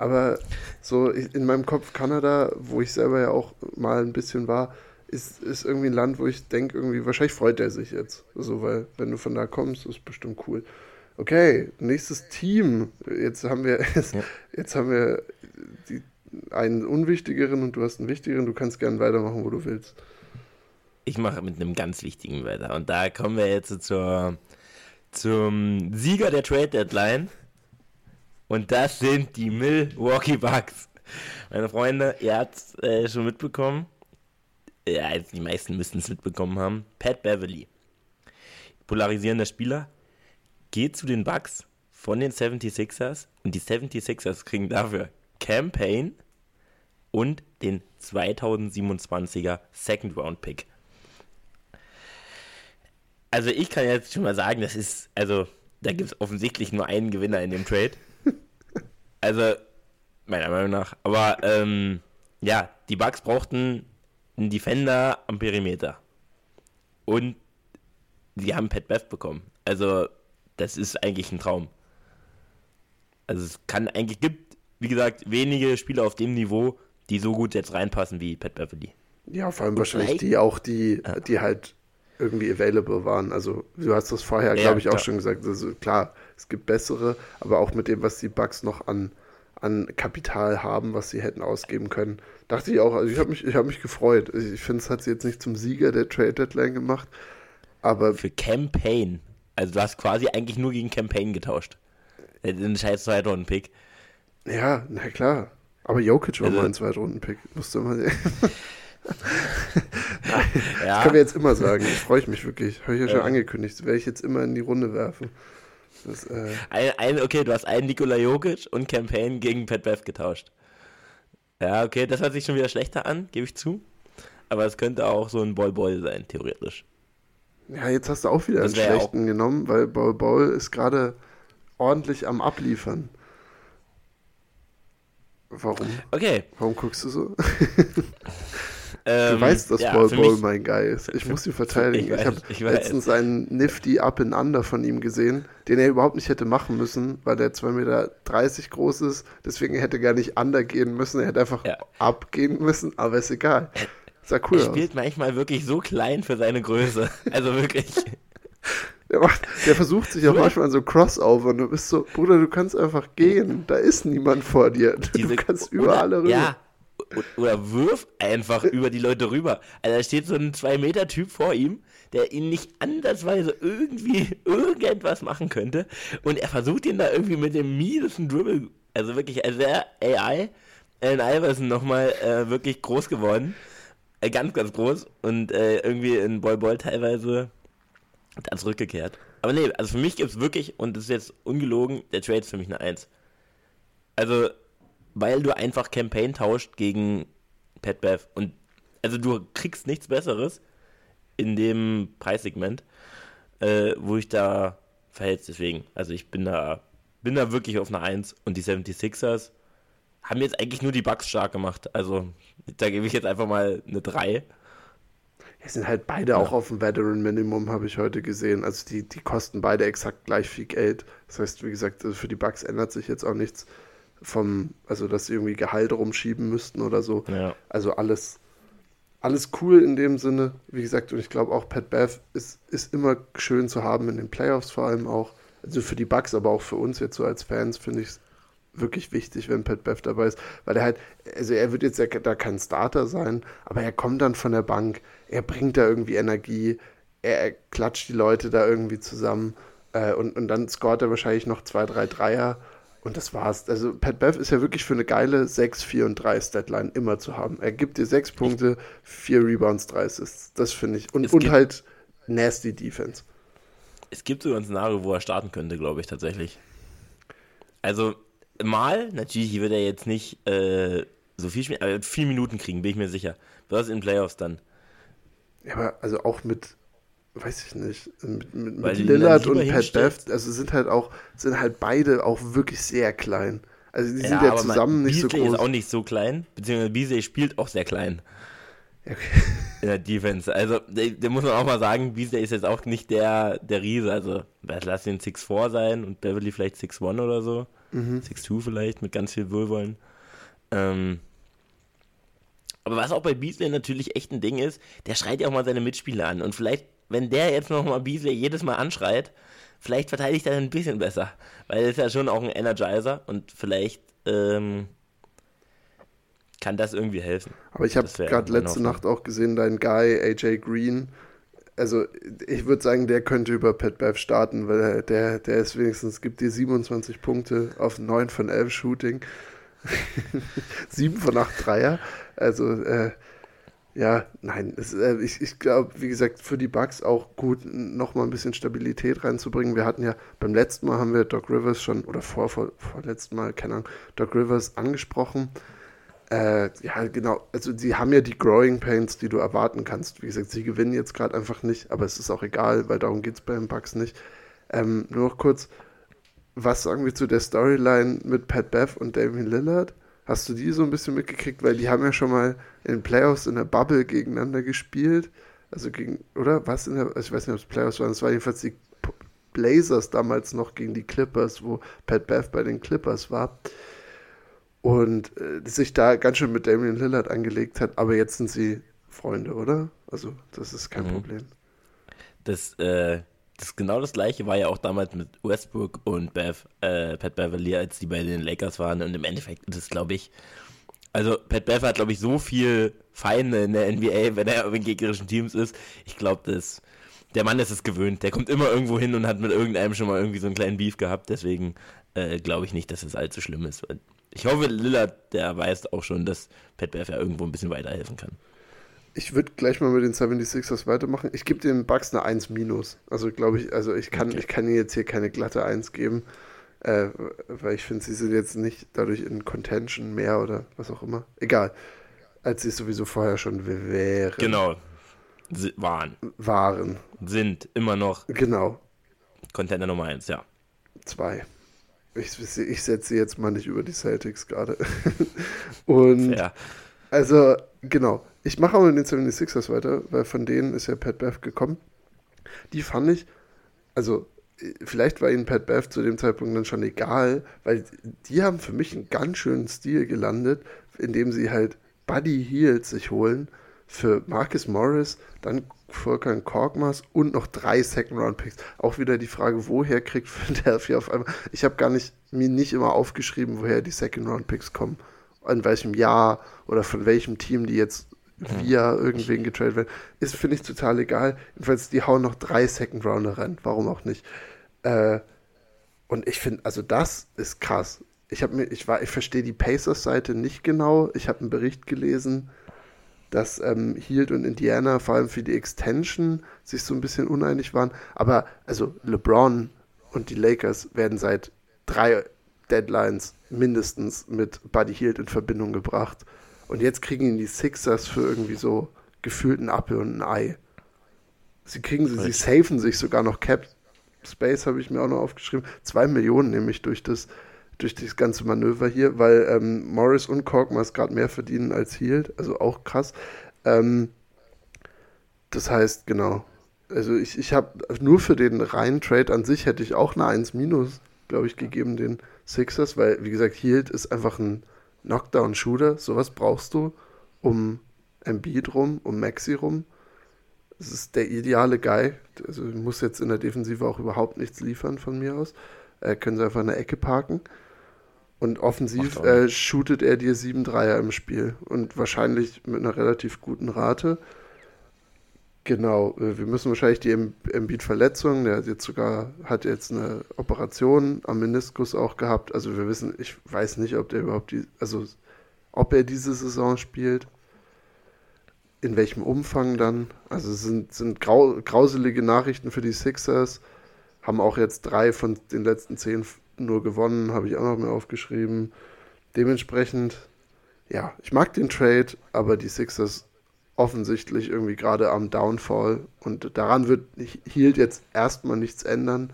Aber so in meinem Kopf Kanada, wo ich selber ja auch mal ein bisschen war, ist, ist irgendwie ein Land, wo ich denke, irgendwie, wahrscheinlich freut er sich jetzt. So, weil wenn du von da kommst, ist bestimmt cool. Okay, nächstes Team. Jetzt haben wir, jetzt, ja. jetzt haben wir die, einen unwichtigeren und du hast einen wichtigeren. Du kannst gerne weitermachen, wo du willst. Ich mache mit einem ganz wichtigen weiter. Und da kommen wir jetzt zur, zum Sieger der Trade Deadline. Und das sind die Milwaukee Bucks. Meine Freunde, ihr habt es äh, schon mitbekommen. Ja, die meisten müssten es mitbekommen haben. Pat Beverly, polarisierender Spieler, geht zu den Bucks von den 76ers und die 76ers kriegen dafür Campaign und den 2027er Second Round Pick. Also ich kann jetzt schon mal sagen, das ist, also da gibt es offensichtlich nur einen Gewinner in dem Trade. Also, meiner Meinung nach. Aber ähm, ja, die Bugs brauchten einen Defender am Perimeter. Und sie haben Pat Beth bekommen. Also, das ist eigentlich ein Traum. Also, es kann eigentlich, gibt, wie gesagt, wenige Spieler auf dem Niveau, die so gut jetzt reinpassen wie Pat Beverly. Ja, vor allem Und wahrscheinlich die auch, die, ja. die halt irgendwie available waren. Also du hast das vorher, ja, glaube ich, auch klar. schon gesagt. Also klar, es gibt bessere, aber auch mit dem, was die Bugs noch an, an Kapital haben, was sie hätten ausgeben können, dachte ich auch, also ich habe mich, hab mich gefreut. Ich finde, es hat sie jetzt nicht zum Sieger der Trade Deadline gemacht, aber... Für Campaign. Also du hast quasi eigentlich nur gegen Campaign getauscht. Den scheiß Zweitrunden-Pick. Ja, na klar. Aber Jokic war also, mal ein Zweitrunden-Pick. Musst du mal sehen. ja. Das können wir jetzt immer sagen. Ich freue mich wirklich. Habe ich ja schon angekündigt. Das werde ich jetzt immer in die Runde werfen. Das, äh ein, ein, okay, du hast einen Nikola Jokic und Campaign gegen Pat Bev getauscht. Ja, okay, das hört sich schon wieder schlechter an, gebe ich zu. Aber es könnte auch so ein Ball-Ball sein, theoretisch. Ja, jetzt hast du auch wieder einen schlechten genommen, weil Ball-Ball ist gerade ordentlich am Abliefern. Warum? Okay. Warum guckst du so? Ähm, du weißt, dass ja, Ball Ball mein Guy ist. Ich muss ihn verteidigen. Ich, ich habe letztens einen Nifty Up and Under von ihm gesehen, den er überhaupt nicht hätte machen müssen, weil der 2,30 Meter groß ist. Deswegen hätte er gar nicht Under gehen müssen. Er hätte einfach ja. abgehen müssen, aber ist egal. Sah cool er spielt aus. manchmal wirklich so klein für seine Größe. Also wirklich. Der, macht, der versucht sich auch manchmal an so Crossover und du bist so, Bruder, du kannst einfach gehen. Da ist niemand vor dir. Du Diese, kannst überall rüber. Ja, oder wirf einfach über die Leute rüber. Also da steht so ein 2-Meter-Typ vor ihm, der ihn nicht andersweise irgendwie irgendetwas machen könnte. Und er versucht ihn da irgendwie mit dem miesesten Dribble, also wirklich, als wäre AI, Allen Iverson nochmal äh, wirklich groß geworden. Äh, ganz, ganz groß. Und äh, irgendwie in Boy Boy teilweise dann zurückgekehrt. Aber nee, also für mich gibt es wirklich, und das ist jetzt ungelogen, der Trade ist für mich eine Eins. Also weil du einfach Campaign tauscht gegen Pat Bev. Und also du kriegst nichts Besseres in dem Preissegment, äh, wo ich da verhältst. Deswegen, also ich bin da, bin da wirklich auf eine 1 und die 76ers haben jetzt eigentlich nur die Bugs stark gemacht. Also da gebe ich jetzt einfach mal eine 3. Es sind halt beide ja. auch auf dem Veteran Minimum, habe ich heute gesehen. Also die, die kosten beide exakt gleich viel Geld. Das heißt, wie gesagt, also für die Bugs ändert sich jetzt auch nichts vom, also dass sie irgendwie Gehalt rumschieben müssten oder so. Ja. Also alles, alles cool in dem Sinne. Wie gesagt, und ich glaube auch Pat Bev ist, ist immer schön zu haben in den Playoffs vor allem auch. Also für die Bucks, aber auch für uns jetzt so als Fans finde ich es wirklich wichtig, wenn Pat Bev dabei ist, weil er halt, also er wird jetzt ja da kein Starter sein, aber er kommt dann von der Bank, er bringt da irgendwie Energie, er, er klatscht die Leute da irgendwie zusammen äh, und, und dann scoret er wahrscheinlich noch zwei, drei Dreier und das war's. Also Pat Bev ist ja wirklich für eine geile 6, 4 und 3 Statline immer zu haben. Er gibt dir 6 Punkte, 4 Rebounds, 3 Assists. Das finde ich. Und, und halt nasty Defense. Es gibt sogar ein Szenario, wo er starten könnte, glaube ich, tatsächlich. Also, mal, natürlich wird er jetzt nicht äh, so viel, Spiel, äh, viel Minuten kriegen, bin ich mir sicher. Was in den Playoffs dann? Ja, aber also auch mit, weiß ich nicht, mit, mit, mit Lillard und Pat Bev, also sind halt auch, sind halt beide auch wirklich sehr klein. Also die ja, sind ja zusammen nicht Beasley so groß. ist auch nicht so klein, beziehungsweise Beasley spielt auch sehr klein. Okay. In der Defense. Also, der, muss man auch mal sagen, Beasley ist jetzt auch nicht der, der Riese. Also, lass ihn 6'4 sein und Beverly vielleicht 6'1 oder so. Mhm. 6'2 vielleicht, mit ganz viel Wohlwollen. Ähm, aber was auch bei Beasley natürlich echt ein Ding ist, der schreit ja auch mal seine Mitspieler an. Und vielleicht, wenn der jetzt nochmal Beasley jedes Mal anschreit, vielleicht verteidigt er ein bisschen besser. Weil er ist ja schon auch ein Energizer und vielleicht ähm, kann das irgendwie helfen. Aber ich habe gerade letzte Nacht auch gesehen, dein Guy, AJ Green. Also ich würde sagen, der könnte über Pat Bev starten, weil der, der ist wenigstens, gibt dir 27 Punkte auf 9 von 11 Shooting. 7 von 8 Dreier. Also äh, ja, nein, es, äh, ich, ich glaube, wie gesagt, für die Bugs auch gut, nochmal ein bisschen Stabilität reinzubringen. Wir hatten ja beim letzten Mal haben wir Doc Rivers schon, oder vor, vor, vorletzten Mal, keine Ahnung, Doc Rivers angesprochen. Äh, ja, genau. Also, sie haben ja die Growing Pains, die du erwarten kannst. Wie gesagt, sie gewinnen jetzt gerade einfach nicht, aber es ist auch egal, weil darum geht es bei den Bugs nicht. Ähm, nur noch kurz, was sagen wir zu der Storyline mit Pat Bev und Damien Lillard? Hast du die so ein bisschen mitgekriegt? Weil die haben ja schon mal in den Playoffs in der Bubble gegeneinander gespielt. Also gegen, oder? Was in der, also ich weiß nicht, ob es Playoffs waren. Es war jedenfalls die Blazers damals noch gegen die Clippers, wo Pat Bev bei den Clippers war und äh, sich da ganz schön mit Damian Lillard angelegt hat, aber jetzt sind sie Freunde, oder? Also, das ist kein mhm. Problem. Das, äh, das genau das gleiche war ja auch damals mit Westbrook und Bev, äh, Pat Beverly, als die bei den Lakers waren. Und im Endeffekt ist es, glaube ich, also Pat Bev hat, glaube ich, so viel Feinde in der NBA, wenn er in gegnerischen Teams ist. Ich glaube, dass der Mann ist es gewöhnt. Der kommt immer irgendwo hin und hat mit irgendeinem schon mal irgendwie so einen kleinen Beef gehabt. Deswegen äh, glaube ich nicht, dass es allzu schlimm ist ich hoffe, Lillard, der weiß auch schon, dass Pat Bev ja irgendwo ein bisschen weiterhelfen kann. Ich würde gleich mal mit den 76ers weitermachen. Ich gebe den Bugs eine 1 minus. Also glaube ich, also ich kann, okay. ich kann ihnen jetzt hier keine glatte 1 geben, äh, weil ich finde, sie sind jetzt nicht dadurch in Contention mehr oder was auch immer. Egal. Als sie sowieso vorher schon wären. Genau. Sie waren. Waren. Sind immer noch. Genau. Contender Nummer 1, ja. Zwei. Ich, ich setze jetzt mal nicht über die Celtics gerade. Und ja. also, genau. Ich mache aber mit den 76ers weiter, weil von denen ist ja Pat Bev gekommen. Die fand ich, also vielleicht war ihnen Pat Bev zu dem Zeitpunkt dann schon egal, weil die haben für mich einen ganz schönen Stil gelandet, indem sie halt Buddy Heels sich holen für Marcus Morris, dann Volkan Korkmaz und noch drei Second-Round-Picks. Auch wieder die Frage, woher kriegt Philadelphia auf einmal. Ich habe gar nicht, mir nicht immer aufgeschrieben, woher die Second-Round-Picks kommen. In welchem Jahr oder von welchem Team die jetzt via irgendwen getradet werden. Ist, finde ich, total egal. Jedenfalls, die hauen noch drei Second-Rounder rein. Warum auch nicht? Äh, und ich finde, also das ist krass. Ich habe mir, ich war, ich verstehe die Pacers-Seite nicht genau. Ich habe einen Bericht gelesen, dass ähm, Hield und Indiana vor allem für die Extension sich so ein bisschen uneinig waren. Aber also LeBron und die Lakers werden seit drei Deadlines mindestens mit Buddy Hield in Verbindung gebracht. Und jetzt kriegen ihn die Sixers für irgendwie so gefühlten Apfel und ein Ei. Sie kriegen sie, sie safen sich sogar noch Cap Space, habe ich mir auch noch aufgeschrieben. Zwei Millionen nämlich durch das durch das ganze Manöver hier, weil ähm, Morris und Korkmaz gerade mehr verdienen als Hield, also auch krass. Ähm, das heißt, genau. Also ich, ich habe nur für den reinen Trade an sich hätte ich auch eine 1 minus, glaube ich, gegeben den Sixers, weil, wie gesagt, Hield ist einfach ein Knockdown-Shooter. Sowas brauchst du um Embiid rum, um Maxi rum. Das ist der ideale Guy. Also muss jetzt in der Defensive auch überhaupt nichts liefern von mir aus. Äh, können sie einfach in der Ecke parken. Und offensiv äh, shootet er dir sieben Dreier im Spiel und wahrscheinlich mit einer relativ guten Rate. Genau, äh, wir müssen wahrscheinlich die Embiid-Verletzung, der hat jetzt sogar, hat jetzt eine Operation am Meniskus auch gehabt. Also wir wissen, ich weiß nicht, ob der überhaupt die, also ob er diese Saison spielt, in welchem Umfang dann. Also sind, sind grau, grauselige Nachrichten für die Sixers, haben auch jetzt drei von den letzten zehn nur gewonnen, habe ich auch noch mehr aufgeschrieben. Dementsprechend, ja, ich mag den Trade, aber die Sixers offensichtlich irgendwie gerade am Downfall und daran wird Hield jetzt erstmal nichts ändern.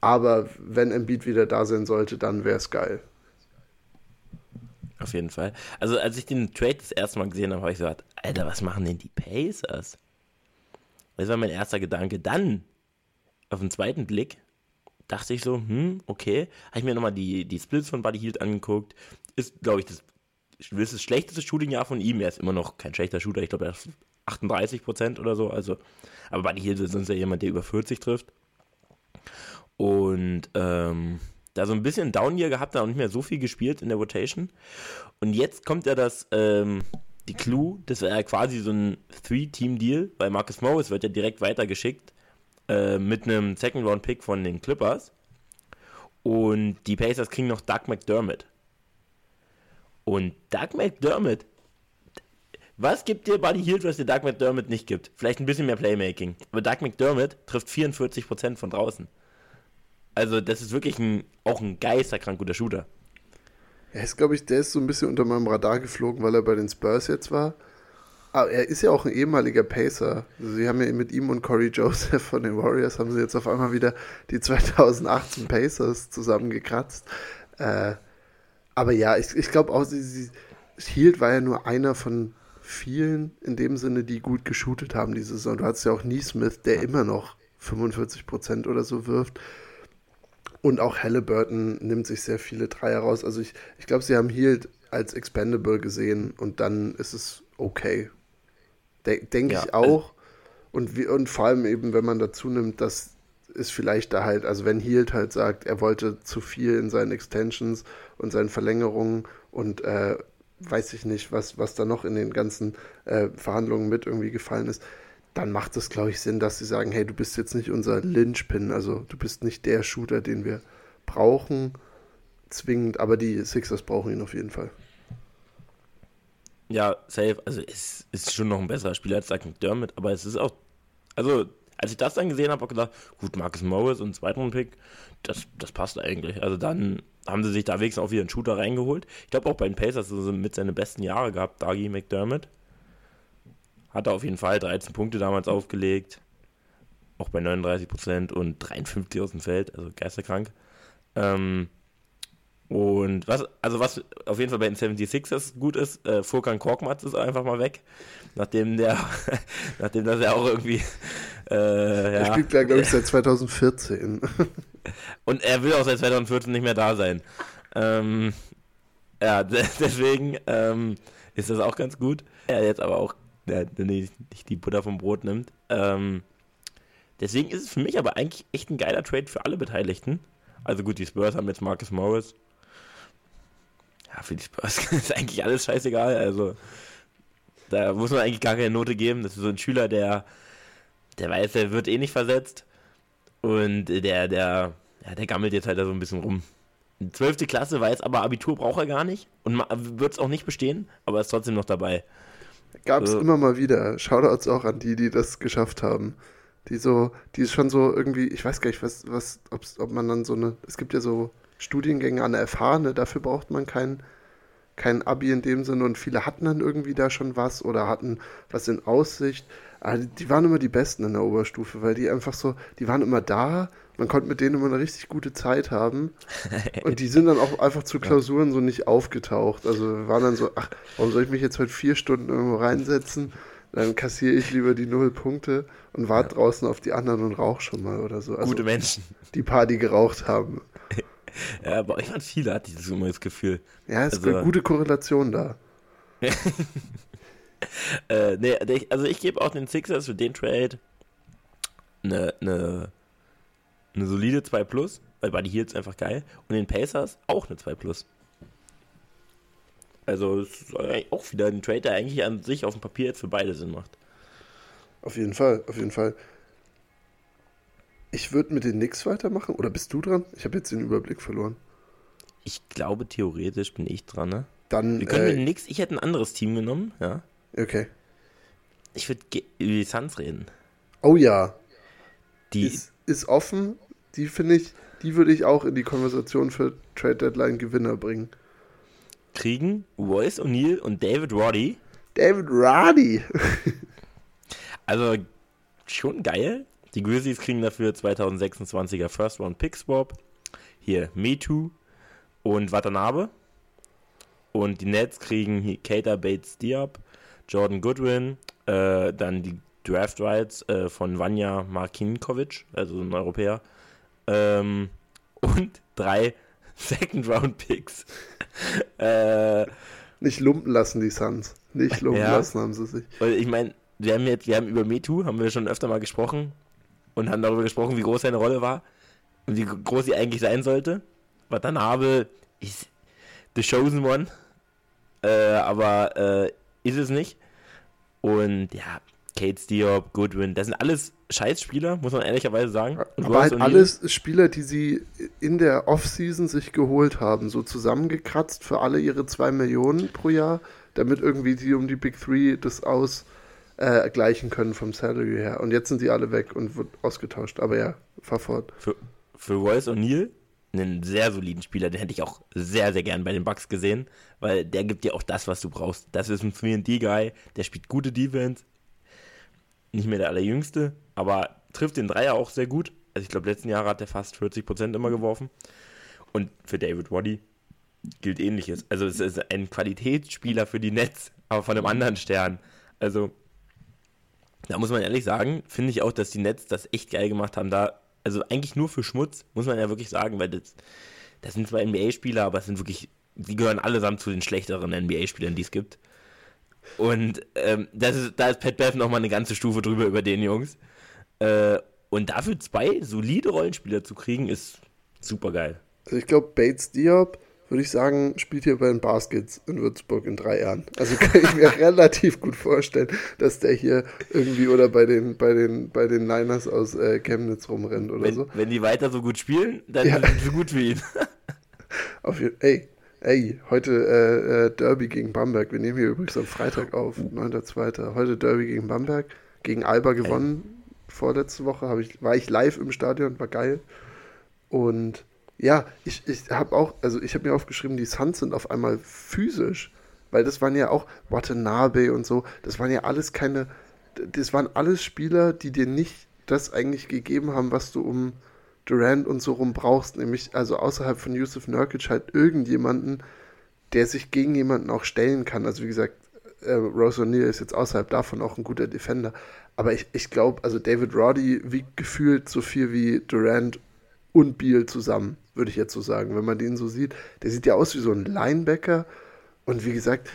Aber wenn Embiid wieder da sein sollte, dann wäre es geil. Auf jeden Fall. Also als ich den Trade das erste Mal gesehen habe, habe ich gesagt, Alter, was machen denn die Pacers? Das war mein erster Gedanke. Dann, auf den zweiten Blick, dachte ich so, hm, okay. Habe ich mir nochmal die, die Splits von Buddy Hield angeguckt. Ist, glaube ich, das, das schlechteste Shooting-Jahr von ihm. Er ist immer noch kein schlechter Shooter. Ich glaube, er ist 38 Prozent oder so. Also, aber Buddy Hield ist sonst ja jemand, der über 40 trifft. Und ähm, da so ein bisschen Down hier gehabt, da auch nicht mehr so viel gespielt in der Rotation. Und jetzt kommt ja das, ähm, die Clue, das wäre ja quasi so ein Three-Team-Deal, weil Marcus Morris wird ja direkt weitergeschickt äh, mit einem Second-Round-Pick von den Clippers. Und die Pacers kriegen noch Doug McDermott. Und Doug McDermott, was gibt dir Buddy Hield, was dir Doug McDermott nicht gibt? Vielleicht ein bisschen mehr Playmaking. Aber Doug McDermott trifft 44% von draußen. Also, das ist wirklich ein, auch ein geisterkrank guter Shooter. Er ist, glaube ich, der ist so ein bisschen unter meinem Radar geflogen, weil er bei den Spurs jetzt war. Aber er ist ja auch ein ehemaliger Pacer. Also sie haben ja mit ihm und Corey Joseph von den Warriors haben sie jetzt auf einmal wieder die 2018 Pacers zusammengekratzt. Äh, aber ja, ich, ich glaube auch, sie, sie, Hield war ja nur einer von vielen in dem Sinne, die gut geshootet haben diese Saison. Du hattest ja auch Neesmith, der immer noch 45% oder so wirft. Und auch Halliburton nimmt sich sehr viele Dreier raus. Also ich, ich glaube, sie haben Hield als expendable gesehen und dann ist es okay. De Denke ja, ich auch. Und, wie, und vor allem eben, wenn man dazu nimmt, dass es vielleicht da halt, also wenn Hield halt sagt, er wollte zu viel in seinen Extensions und seinen Verlängerungen und äh, weiß ich nicht, was, was da noch in den ganzen äh, Verhandlungen mit irgendwie gefallen ist, dann macht es, glaube ich, Sinn, dass sie sagen, hey, du bist jetzt nicht unser Lynchpin, also du bist nicht der Shooter, den wir brauchen, zwingend, aber die Sixers brauchen ihn auf jeden Fall. Ja, safe. Also es ist schon noch ein besserer Spieler als Zach McDermott, aber es ist auch, also als ich das dann gesehen habe, habe ich gedacht, gut, Marcus Morris und Zweitrunden-Pick, das, das passt eigentlich. Also dann haben sie sich da wenigstens auch wieder einen Shooter reingeholt. Ich glaube auch bei den Pacers sind sie mit seine besten Jahre gehabt, Dagi McDermott. Hat er auf jeden Fall 13 Punkte damals aufgelegt. Auch bei 39% und 53 aus dem Feld, also geisterkrank. Ähm, und was, also was auf jeden Fall bei den 76ers gut ist, äh, Furkan Korkmaz ist einfach mal weg. Nachdem der, nachdem das ja auch irgendwie. Äh, er ja, spielt, glaube ich, seit 2014. und er will auch seit 2014 nicht mehr da sein. Ähm, ja, deswegen ähm, ist das auch ganz gut. Er jetzt aber auch der, der nicht die Butter vom Brot nimmt. Ähm, deswegen ist es für mich aber eigentlich echt ein geiler Trade für alle Beteiligten. Also gut, die Spurs haben jetzt Marcus Morris. Ja, für die Spurs ist eigentlich alles scheißegal. Also da muss man eigentlich gar keine Note geben. Das ist so ein Schüler, der, der weiß, er wird eh nicht versetzt. Und der, der, ja, der gammelt jetzt halt da so ein bisschen rum. Zwölfte Klasse weiß aber, Abitur braucht er gar nicht und wird es auch nicht bestehen, aber ist trotzdem noch dabei. Gab es äh. immer mal wieder. Shoutouts auch an die, die das geschafft haben. Die so, die ist schon so irgendwie, ich weiß gar nicht, was, was, ob man dann so eine, es gibt ja so Studiengänge an der FH, ne, dafür braucht man kein, kein Abi in dem Sinne und viele hatten dann irgendwie da schon was oder hatten was in Aussicht. Aber ah, die waren immer die Besten in der Oberstufe, weil die einfach so, die waren immer da, man konnte mit denen immer eine richtig gute Zeit haben. Und die sind dann auch einfach zu Klausuren so nicht aufgetaucht. Also wir waren dann so, ach, warum soll ich mich jetzt heute vier Stunden irgendwo reinsetzen? Dann kassiere ich lieber die null Punkte und warte ja. draußen auf die anderen und rauche schon mal oder so. Also Gute Menschen. Die paar, die geraucht haben. Ja, aber ich fand viele, hatte ich das immer das Gefühl. Ja, es ist also, eine gute Korrelation da. äh, nee, also ich gebe auch den Sixers für den Trade eine, eine, eine solide 2 Plus, weil Buddy Heels einfach geil. Und den Pacers auch eine 2 Plus. Also es ist auch wieder ein Trade, der eigentlich an sich auf dem Papier jetzt für beide Sinn macht. Auf jeden Fall, auf jeden Fall. Ich würde mit den Knicks weitermachen. Oder bist du dran? Ich habe jetzt den Überblick verloren. Ich glaube, theoretisch bin ich dran, ne? Dann. Wir können äh, mit den Knicks, ich hätte ein anderes Team genommen, ja. Okay. Ich würde über die Suns reden. Oh ja. Die ist, ist offen. Die finde ich, die würde ich auch in die Konversation für Trade Deadline Gewinner bringen. kriegen Royce O'Neal und David Roddy. David Roddy. also schon geil. Die Grizzlies kriegen dafür 2026er First Round Pick Swap. Hier Metu und Watanabe. Und die Nets kriegen hier Kater Bates Diop, Jordan Goodwin, äh, dann die Draft Rights äh, von Vanya Markinkovic, also ein Europäer, ähm, und drei Second Round Picks. äh, Nicht lumpen lassen, die Suns. Nicht lumpen ja, lassen haben sie sich. Ich meine, wir haben jetzt, wir haben über Metu, haben wir schon öfter mal gesprochen und haben darüber gesprochen, wie groß seine Rolle war und wie groß sie eigentlich sein sollte. Watanabe ist the chosen one, äh, aber äh, ist es nicht. Und ja, Kate Diop, Goodwin, das sind alles Scheißspieler, muss man ehrlicherweise sagen. Und Aber halt alles Spieler, die sie in der Offseason sich geholt haben, so zusammengekratzt für alle ihre zwei Millionen pro Jahr, damit irgendwie die um die Big Three das ausgleichen äh, können vom Salary her. Und jetzt sind die alle weg und wird ausgetauscht. Aber ja, fahr fort. Für, für Royce O'Neill einen sehr soliden Spieler, den hätte ich auch sehr, sehr gern bei den Bucks gesehen, weil der gibt dir auch das, was du brauchst. Das ist ein 3D-Guy, der spielt gute Defense, nicht mehr der allerjüngste, aber trifft den Dreier auch sehr gut. Also ich glaube, letzten Jahre hat er fast 40% immer geworfen. Und für David Waddy gilt ähnliches. Also es ist ein Qualitätsspieler für die Nets, aber von einem anderen Stern. Also da muss man ehrlich sagen, finde ich auch, dass die Nets das echt geil gemacht haben. Da, also eigentlich nur für Schmutz, muss man ja wirklich sagen, weil das, das sind zwar NBA-Spieler, aber es sind wirklich, die gehören allesamt zu den schlechteren NBA-Spielern, die es gibt. Und ähm, das ist, da ist Pat Bev nochmal eine ganze Stufe drüber über den Jungs. Äh, und dafür zwei solide Rollenspieler zu kriegen, ist super geil. Also ich glaube, Bates Diop, würde ich sagen, spielt hier bei den Baskets in Würzburg in drei Jahren. Also kann ich mir relativ gut vorstellen, dass der hier irgendwie oder bei den, bei den, bei den Niners aus äh, Chemnitz rumrennt oder wenn, so. Wenn die weiter so gut spielen, dann ja. sind sie gut für ihn. Auf jeden Ey, Ey, heute äh, äh, Derby gegen Bamberg. Wir nehmen hier übrigens am Freitag auf, 9.2. Heute Derby gegen Bamberg. Gegen Alba gewonnen. Ey. Vorletzte Woche ich, war ich live im Stadion, war geil. Und ja, ich, ich habe auch, also ich habe mir aufgeschrieben, die Suns sind auf einmal physisch. Weil das waren ja auch Watanabe und so. Das waren ja alles keine, das waren alles Spieler, die dir nicht das eigentlich gegeben haben, was du um Durant und so rum brauchst, nämlich also außerhalb von Yusuf Nurkic halt irgendjemanden, der sich gegen jemanden auch stellen kann. Also wie gesagt, äh, Rose O'Neill ist jetzt außerhalb davon auch ein guter Defender. Aber ich, ich glaube, also David Roddy wiegt gefühlt so viel wie Durant und Beal zusammen, würde ich jetzt so sagen, wenn man den so sieht. Der sieht ja aus wie so ein Linebacker. Und wie gesagt,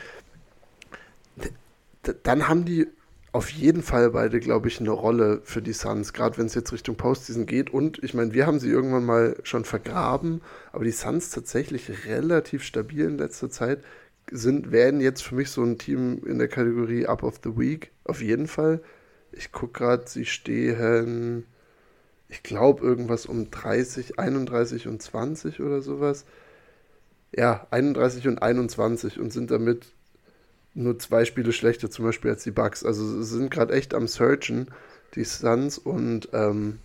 dann haben die auf jeden Fall beide, glaube ich, eine Rolle für die Suns, gerade wenn es jetzt Richtung Postseason geht. Und ich meine, wir haben sie irgendwann mal schon vergraben, aber die Suns tatsächlich relativ stabil in letzter Zeit sind, werden jetzt für mich so ein Team in der Kategorie Up of the Week, auf jeden Fall. Ich gucke gerade, sie stehen, ich glaube, irgendwas um 30, 31 und 20 oder sowas. Ja, 31 und 21 und sind damit nur zwei Spiele schlechter zum Beispiel als die Bucks. Also sie sind gerade echt am Searchen, die Suns. Und ähm,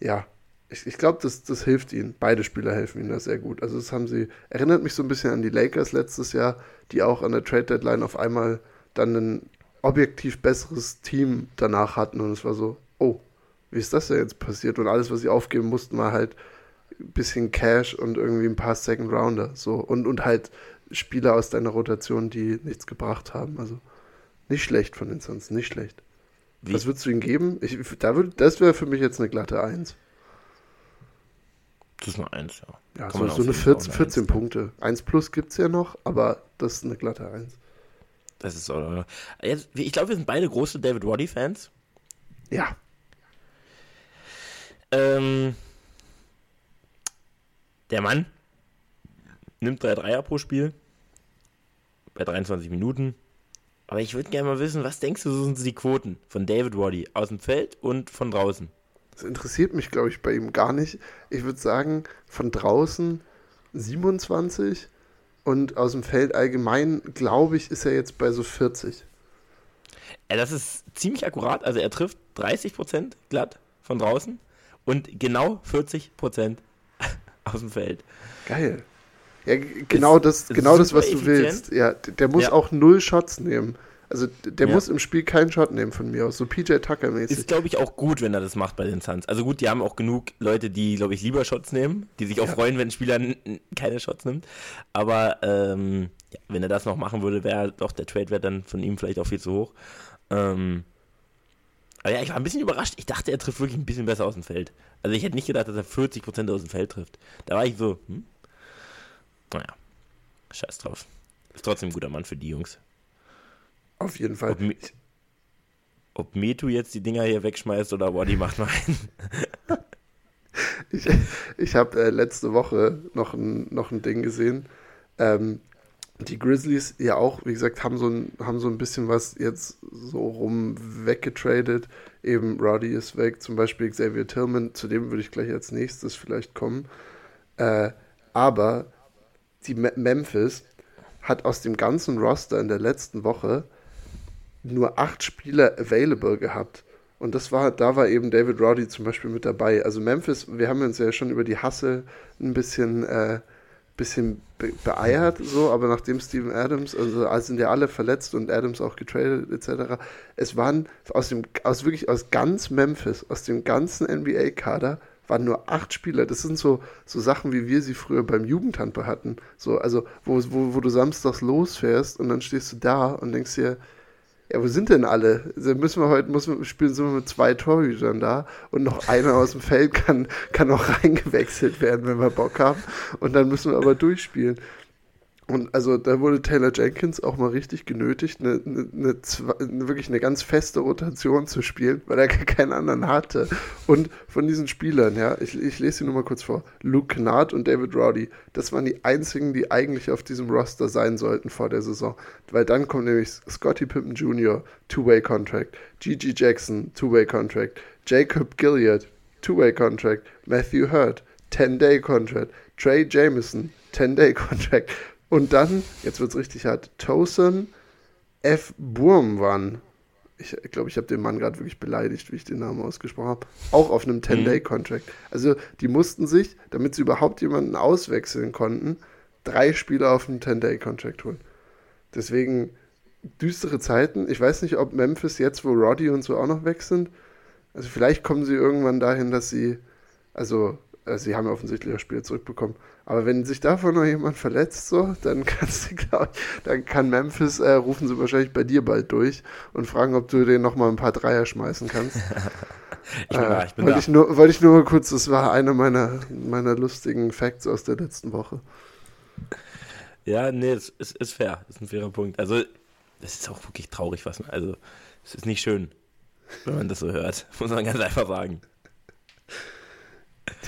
ja, ich, ich glaube, das, das hilft ihnen. Beide Spieler helfen ihnen da sehr gut. Also das haben sie, erinnert mich so ein bisschen an die Lakers letztes Jahr, die auch an der Trade Deadline auf einmal dann ein objektiv besseres Team danach hatten. Und es war so, oh, wie ist das denn jetzt passiert? Und alles, was sie aufgeben mussten, war halt ein bisschen Cash und irgendwie ein paar Second Rounder. So. Und, und halt Spieler aus deiner Rotation, die nichts gebracht haben. Also nicht schlecht von den Suns, nicht schlecht. Wie? Was würdest du ihnen geben? Ich, da würd, das wäre für mich jetzt eine glatte 1. Das ist eine 1, ja. Ja, so, so eine 14, 14 Punkte. 1 plus gibt es ja noch, aber das ist eine glatte 1. Das ist so. ich glaube, wir sind beide große David Roddy-Fans. Ja. Ähm, der Mann nimmt drei Dreier pro Spiel bei 23 Minuten. Aber ich würde gerne mal wissen, was denkst du, so sind die Quoten von David Roddy aus dem Feld und von draußen? Das interessiert mich, glaube ich, bei ihm gar nicht. Ich würde sagen, von draußen 27 und aus dem Feld allgemein, glaube ich, ist er jetzt bei so 40. Ja, das ist ziemlich akkurat. Also er trifft 30% glatt von draußen und genau 40% aus dem Feld. Geil. Ja, genau das, genau das, was du willst. Ja, der muss ja. auch null Shots nehmen. Also der ja. muss im Spiel keinen Shot nehmen von mir aus, so PJ Tucker-mäßig. Ist, glaube ich, auch gut, wenn er das macht bei den Suns. Also gut, die haben auch genug Leute, die, glaube ich, lieber Shots nehmen, die sich auch ja. freuen, wenn ein Spieler keine Shots nimmt. Aber ähm, ja, wenn er das noch machen würde, wäre doch der Trade-Wert dann von ihm vielleicht auch viel zu hoch. Ähm, aber ja, ich war ein bisschen überrascht. Ich dachte, er trifft wirklich ein bisschen besser aus dem Feld. Also ich hätte nicht gedacht, dass er 40% aus dem Feld trifft. Da war ich so, hm? Naja, scheiß drauf. Ist trotzdem ein guter Mann für die Jungs. Auf jeden Fall. Ob, ob Metu jetzt die Dinger hier wegschmeißt oder Waddy macht mal einen. ich ich habe äh, letzte Woche noch ein, noch ein Ding gesehen. Ähm, die Grizzlies ja auch, wie gesagt, haben so ein, haben so ein bisschen was jetzt so rum weggetradet. Eben Rowdy ist weg, zum Beispiel Xavier Tillman, zu dem würde ich gleich als nächstes vielleicht kommen. Äh, aber die Me Memphis hat aus dem ganzen Roster in der letzten Woche nur acht Spieler available gehabt. Und das war, da war eben David Roddy zum Beispiel mit dabei. Also Memphis, wir haben uns ja schon über die Hasse ein bisschen, äh, bisschen be beeiert, so, aber nachdem Steven Adams, also, also sind ja alle verletzt und Adams auch getradet, etc. Es waren aus dem, aus wirklich aus ganz Memphis, aus dem ganzen NBA-Kader, waren nur acht Spieler. Das sind so, so Sachen, wie wir sie früher beim Jugendhandball hatten. So, also, wo, wo, wo du samstags losfährst und dann stehst du da und denkst dir, ja, wo sind denn alle? Also müssen wir heute müssen wir, spielen sind wir mit zwei Torhütern da und noch einer aus dem Feld kann, kann auch reingewechselt werden, wenn wir Bock haben. Und dann müssen wir aber durchspielen. Und also da wurde Taylor Jenkins auch mal richtig genötigt, eine, eine, eine, wirklich eine ganz feste Rotation zu spielen, weil er keinen anderen hatte. Und von diesen Spielern, ja, ich, ich lese sie nur mal kurz vor. Luke Knatt und David Roddy, das waren die einzigen, die eigentlich auf diesem Roster sein sollten vor der Saison. Weil dann kommt nämlich Scotty Pippen Jr., Two-Way-Contract, Gigi Jackson, Two-Way-Contract, Jacob Gilliard, Two-Way-Contract, Matthew Hurt, 10-Day-Contract, Trey Jameson, 10-Day-Contract, und dann, jetzt wird es richtig hart, Tosen F. Burmwan. Ich glaube, ich habe den Mann gerade wirklich beleidigt, wie ich den Namen ausgesprochen habe. Auch auf einem 10-Day-Contract. Mhm. Also, die mussten sich, damit sie überhaupt jemanden auswechseln konnten, drei Spieler auf einem 10-Day-Contract holen. Deswegen düstere Zeiten. Ich weiß nicht, ob Memphis jetzt, wo Roddy und so auch noch weg sind, also vielleicht kommen sie irgendwann dahin, dass sie, also, also sie haben ja offensichtlich das Spiel zurückbekommen, aber wenn sich davon noch jemand verletzt, so, dann kannst du, glaub ich, dann kann Memphis, äh, rufen sie wahrscheinlich bei dir bald durch und fragen, ob du den nochmal ein paar Dreier schmeißen kannst. ich bin äh, da, ich bin wollte da. Ich nur, wollte ich nur mal kurz, das war einer meiner, meiner lustigen Facts aus der letzten Woche. Ja, nee, es ist, ist fair. Das ist ein fairer Punkt. Also, das ist auch wirklich traurig, was man, also, es ist nicht schön, wenn man das so hört. Muss man ganz einfach sagen.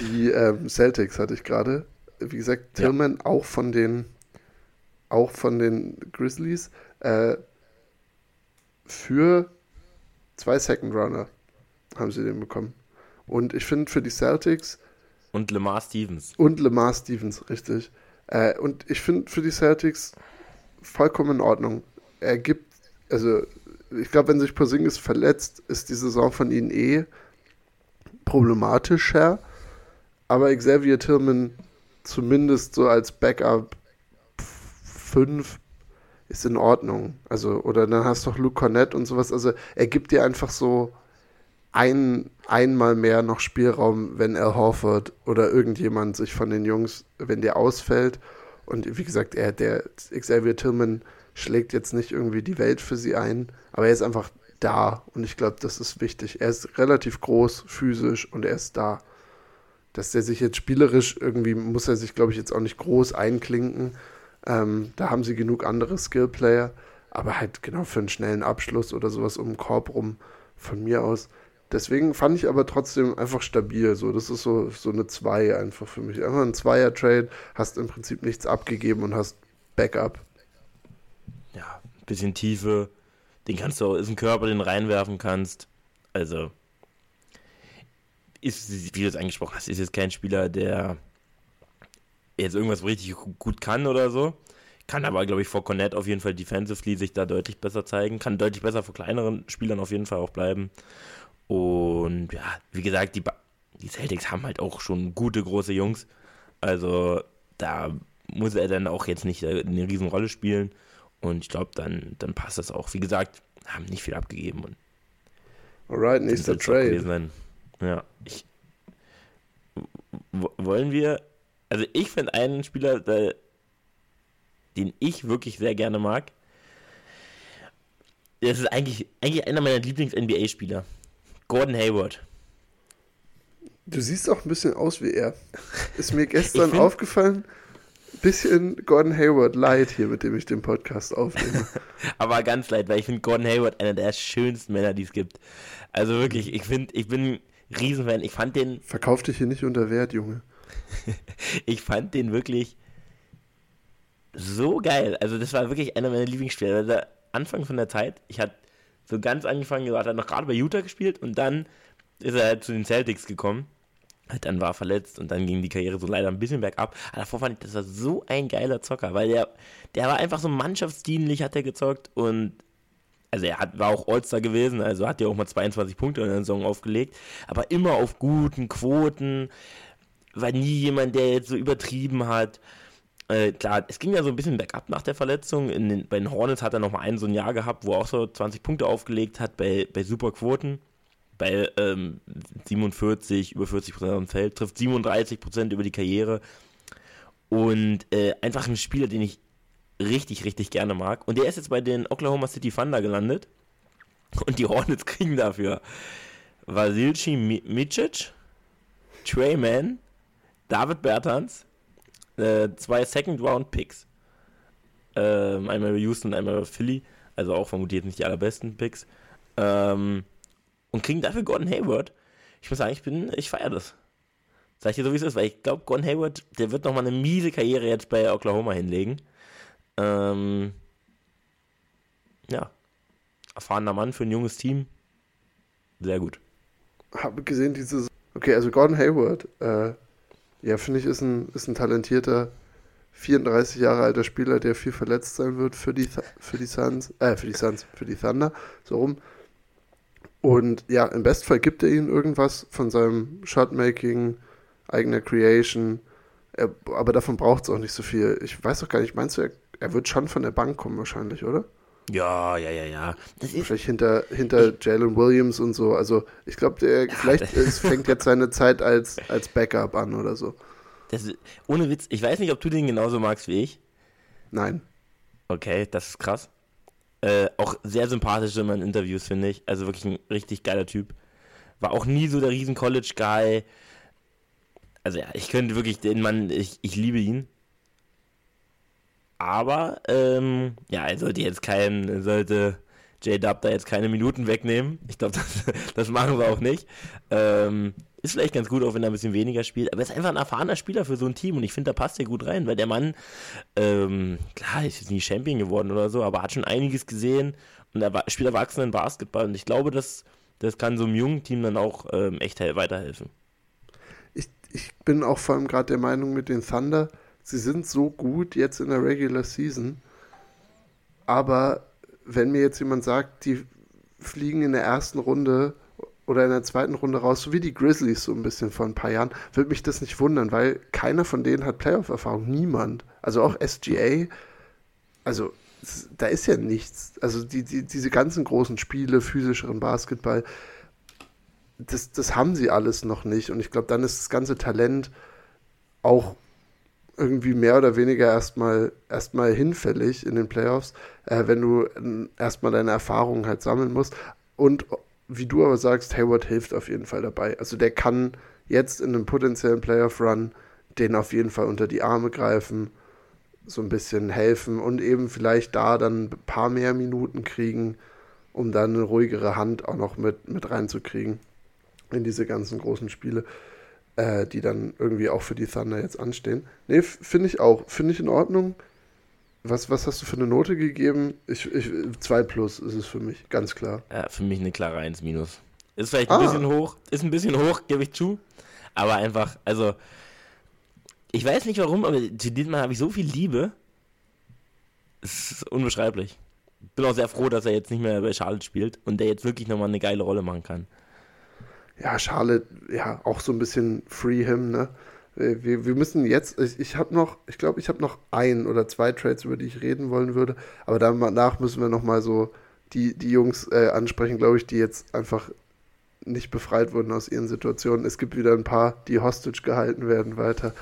Die ähm, Celtics hatte ich gerade wie gesagt, Tillman ja. auch von den auch von den Grizzlies äh, für zwei Second Runner haben sie den bekommen. Und ich finde für die Celtics und Lamar Stevens. Und Lamar Stevens, richtig. Äh, und ich finde für die Celtics vollkommen in Ordnung. Er gibt, also ich glaube, wenn sich Porzingis verletzt, ist die Saison von ihnen eh problematischer. Aber Xavier Tillman zumindest so als Backup 5 ist in Ordnung. Also, oder dann hast du noch Luke Cornett und sowas. Also, er gibt dir einfach so ein, einmal mehr noch Spielraum, wenn Al Horford oder irgendjemand sich von den Jungs, wenn der ausfällt. Und wie gesagt, er, der Xavier Tillman schlägt jetzt nicht irgendwie die Welt für sie ein, aber er ist einfach da und ich glaube, das ist wichtig. Er ist relativ groß, physisch und er ist da dass der sich jetzt spielerisch irgendwie, muss er sich, glaube ich, jetzt auch nicht groß einklinken. Ähm, da haben sie genug andere Skillplayer, aber halt genau für einen schnellen Abschluss oder sowas um den Korb rum von mir aus. Deswegen fand ich aber trotzdem einfach stabil. So, das ist so, so eine 2 einfach für mich. Einfach ein Zweier-Trade, hast im Prinzip nichts abgegeben und hast Backup. Ja, bisschen Tiefe. Den kannst du auch, ist ein Körper, den reinwerfen kannst. Also, ist, wie du es angesprochen hast, ist jetzt kein Spieler, der jetzt irgendwas richtig gut kann oder so. Kann aber, glaube ich, vor Cornet auf jeden Fall defensively sich da deutlich besser zeigen. Kann deutlich besser vor kleineren Spielern auf jeden Fall auch bleiben. Und ja, wie gesagt, die, die Celtics haben halt auch schon gute, große Jungs. Also da muss er dann auch jetzt nicht eine Riesenrolle spielen. Und ich glaube, dann, dann passt das auch. Wie gesagt, haben nicht viel abgegeben. Und Alright, nächster Trade. Ja, ich, wollen wir, also ich finde einen Spieler, der, den ich wirklich sehr gerne mag. Das ist eigentlich, eigentlich einer meiner Lieblings-NBA-Spieler. Gordon Hayward. Du siehst auch ein bisschen aus wie er. Ist mir gestern find, aufgefallen. Bisschen Gordon Hayward leid hier, mit dem ich den Podcast aufnehme. Aber ganz leid, weil ich finde Gordon Hayward einer der schönsten Männer, die es gibt. Also wirklich, ich finde, ich bin Riesenfan. Ich fand den. Verkauf dich hier nicht unter Wert, Junge. ich fand den wirklich so geil. Also, das war wirklich einer meiner Lieblingsspieler. Also, Anfang von der Zeit, ich hatte so ganz angefangen, hat er noch gerade bei Utah gespielt und dann ist er halt zu den Celtics gekommen. Dann war er verletzt und dann ging die Karriere so leider ein bisschen bergab. Aber davor fand ich, das war so ein geiler Zocker, weil der, der war einfach so mannschaftsdienlich, hat er gezockt und also er hat, war auch All-Star gewesen, also hat ja auch mal 22 Punkte in der Saison aufgelegt, aber immer auf guten Quoten, war nie jemand, der jetzt so übertrieben hat. Äh, klar, es ging ja so ein bisschen bergab nach der Verletzung. Den, bei den Hornets hat er noch mal ein so ein Jahr gehabt, wo er auch so 20 Punkte aufgelegt hat bei, bei super Quoten. Bei ähm, 47, über 40 Prozent am Feld, trifft 37 Prozent über die Karriere. Und äh, einfach ein Spieler, den ich richtig, richtig gerne mag. Und der ist jetzt bei den Oklahoma City Thunder gelandet. Und die Hornets kriegen dafür Vasilci Micic, Trey Mann, David Bertans, äh, zwei Second-Round-Picks. Ähm, einmal Houston, einmal Philly. Also auch vermutlich nicht die allerbesten Picks. Ähm, und kriegen dafür Gordon Hayward. Ich muss sagen, ich bin, ich feiere das. Sag ich dir so, wie es ist, weil ich glaube, Gordon Hayward, der wird nochmal eine miese Karriere jetzt bei Oklahoma hinlegen. Ähm, ja. Erfahrener Mann für ein junges Team. Sehr gut. Habe gesehen, dieses. Okay, also Gordon Hayward, äh, ja, finde ich, ist ein, ist ein talentierter 34 Jahre alter Spieler, der viel verletzt sein wird für die, für die Suns, äh, für die Suns, für die Thunder, so rum. Und ja, im Bestfall gibt er ihnen irgendwas von seinem Shotmaking, eigener Creation, er, aber davon braucht es auch nicht so viel. Ich weiß auch gar nicht, meinst du, er er wird schon von der Bank kommen wahrscheinlich, oder? Ja, ja, ja, ja. Das ist Vielleicht hinter, hinter Jalen Williams und so. Also ich glaube, der ja, vielleicht ist, fängt jetzt seine Zeit als, als Backup an oder so. Das, ohne Witz, ich weiß nicht, ob du den genauso magst wie ich. Nein. Okay, das ist krass. Äh, auch sehr sympathisch in meinen Interviews, finde ich. Also wirklich ein richtig geiler Typ. War auch nie so der riesen College-Guy. Also ja, ich könnte wirklich den Mann, ich, ich liebe ihn. Aber, ähm, ja, er sollte jetzt kein, sollte J-Dub da jetzt keine Minuten wegnehmen. Ich glaube, das, das machen wir auch nicht. Ähm, ist vielleicht ganz gut, auch wenn er ein bisschen weniger spielt. Aber er ist einfach ein erfahrener Spieler für so ein Team und ich finde, da passt er gut rein, weil der Mann, ähm, klar, ist jetzt nie Champion geworden oder so, aber hat schon einiges gesehen und er spielt erwachsenen Basketball und ich glaube, das, das kann so einem jungen Team dann auch ähm, echt weiterhelfen. Ich, ich bin auch vor allem gerade der Meinung mit den Thunder, sie sind so gut jetzt in der Regular Season, aber wenn mir jetzt jemand sagt, die fliegen in der ersten Runde oder in der zweiten Runde raus, so wie die Grizzlies so ein bisschen vor ein paar Jahren, würde mich das nicht wundern, weil keiner von denen hat Playoff-Erfahrung. Niemand. Also auch SGA. Also da ist ja nichts. Also die, die, diese ganzen großen Spiele, physischeren Basketball, das, das haben sie alles noch nicht. Und ich glaube, dann ist das ganze Talent auch irgendwie mehr oder weniger erstmal erstmal hinfällig in den Playoffs, äh, wenn du äh, erstmal deine Erfahrungen halt sammeln musst. Und wie du aber sagst, Hayward hilft auf jeden Fall dabei. Also der kann jetzt in einem potenziellen Playoff-Run den auf jeden Fall unter die Arme greifen, so ein bisschen helfen und eben vielleicht da dann ein paar mehr Minuten kriegen, um dann eine ruhigere Hand auch noch mit, mit reinzukriegen in diese ganzen großen Spiele äh, die dann irgendwie auch für die Thunder jetzt anstehen. Nee, finde ich auch. Finde ich in Ordnung. Was, was hast du für eine Note gegeben? Ich, ich, 2 plus ist es für mich, ganz klar. Ja, für mich eine klare 1 minus. Ist vielleicht ein ah. bisschen hoch, ist ein bisschen hoch, gebe ich zu. Aber einfach, also, ich weiß nicht warum, aber zu diesem Mal habe ich so viel Liebe. Es ist unbeschreiblich. Bin auch sehr froh, dass er jetzt nicht mehr bei Charlotte spielt und der jetzt wirklich nochmal eine geile Rolle machen kann ja, Charlotte, ja, auch so ein bisschen Free Him, ne? Wir, wir müssen jetzt, ich, ich habe noch, ich glaube, ich habe noch ein oder zwei Trades, über die ich reden wollen würde, aber danach müssen wir nochmal so die, die Jungs äh, ansprechen, glaube ich, die jetzt einfach nicht befreit wurden aus ihren Situationen. Es gibt wieder ein paar, die hostage gehalten werden weiter,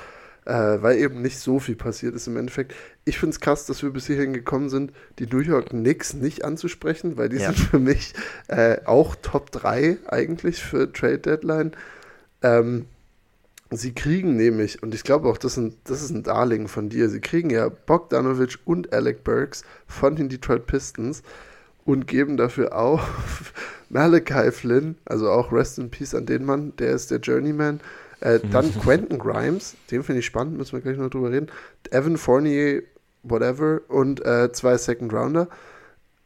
äh, weil eben nicht so viel passiert ist im Endeffekt. Ich finde es krass, dass wir bis hierhin gekommen sind, die New York Knicks nicht anzusprechen, weil die ja. sind für mich äh, auch Top 3 eigentlich für Trade Deadline. Ähm, Sie kriegen nämlich, und ich glaube auch, das, sind, das ist ein Darling von dir, sie kriegen ja Bogdanovic und Alec Burks von den Detroit Pistons und geben dafür auch Malachi Flynn, also auch Rest in Peace an den Mann, der ist der Journeyman. Äh, dann Quentin Grimes, den finde ich spannend, müssen wir gleich noch drüber reden. Evan Fournier, whatever, und äh, zwei Second Rounder.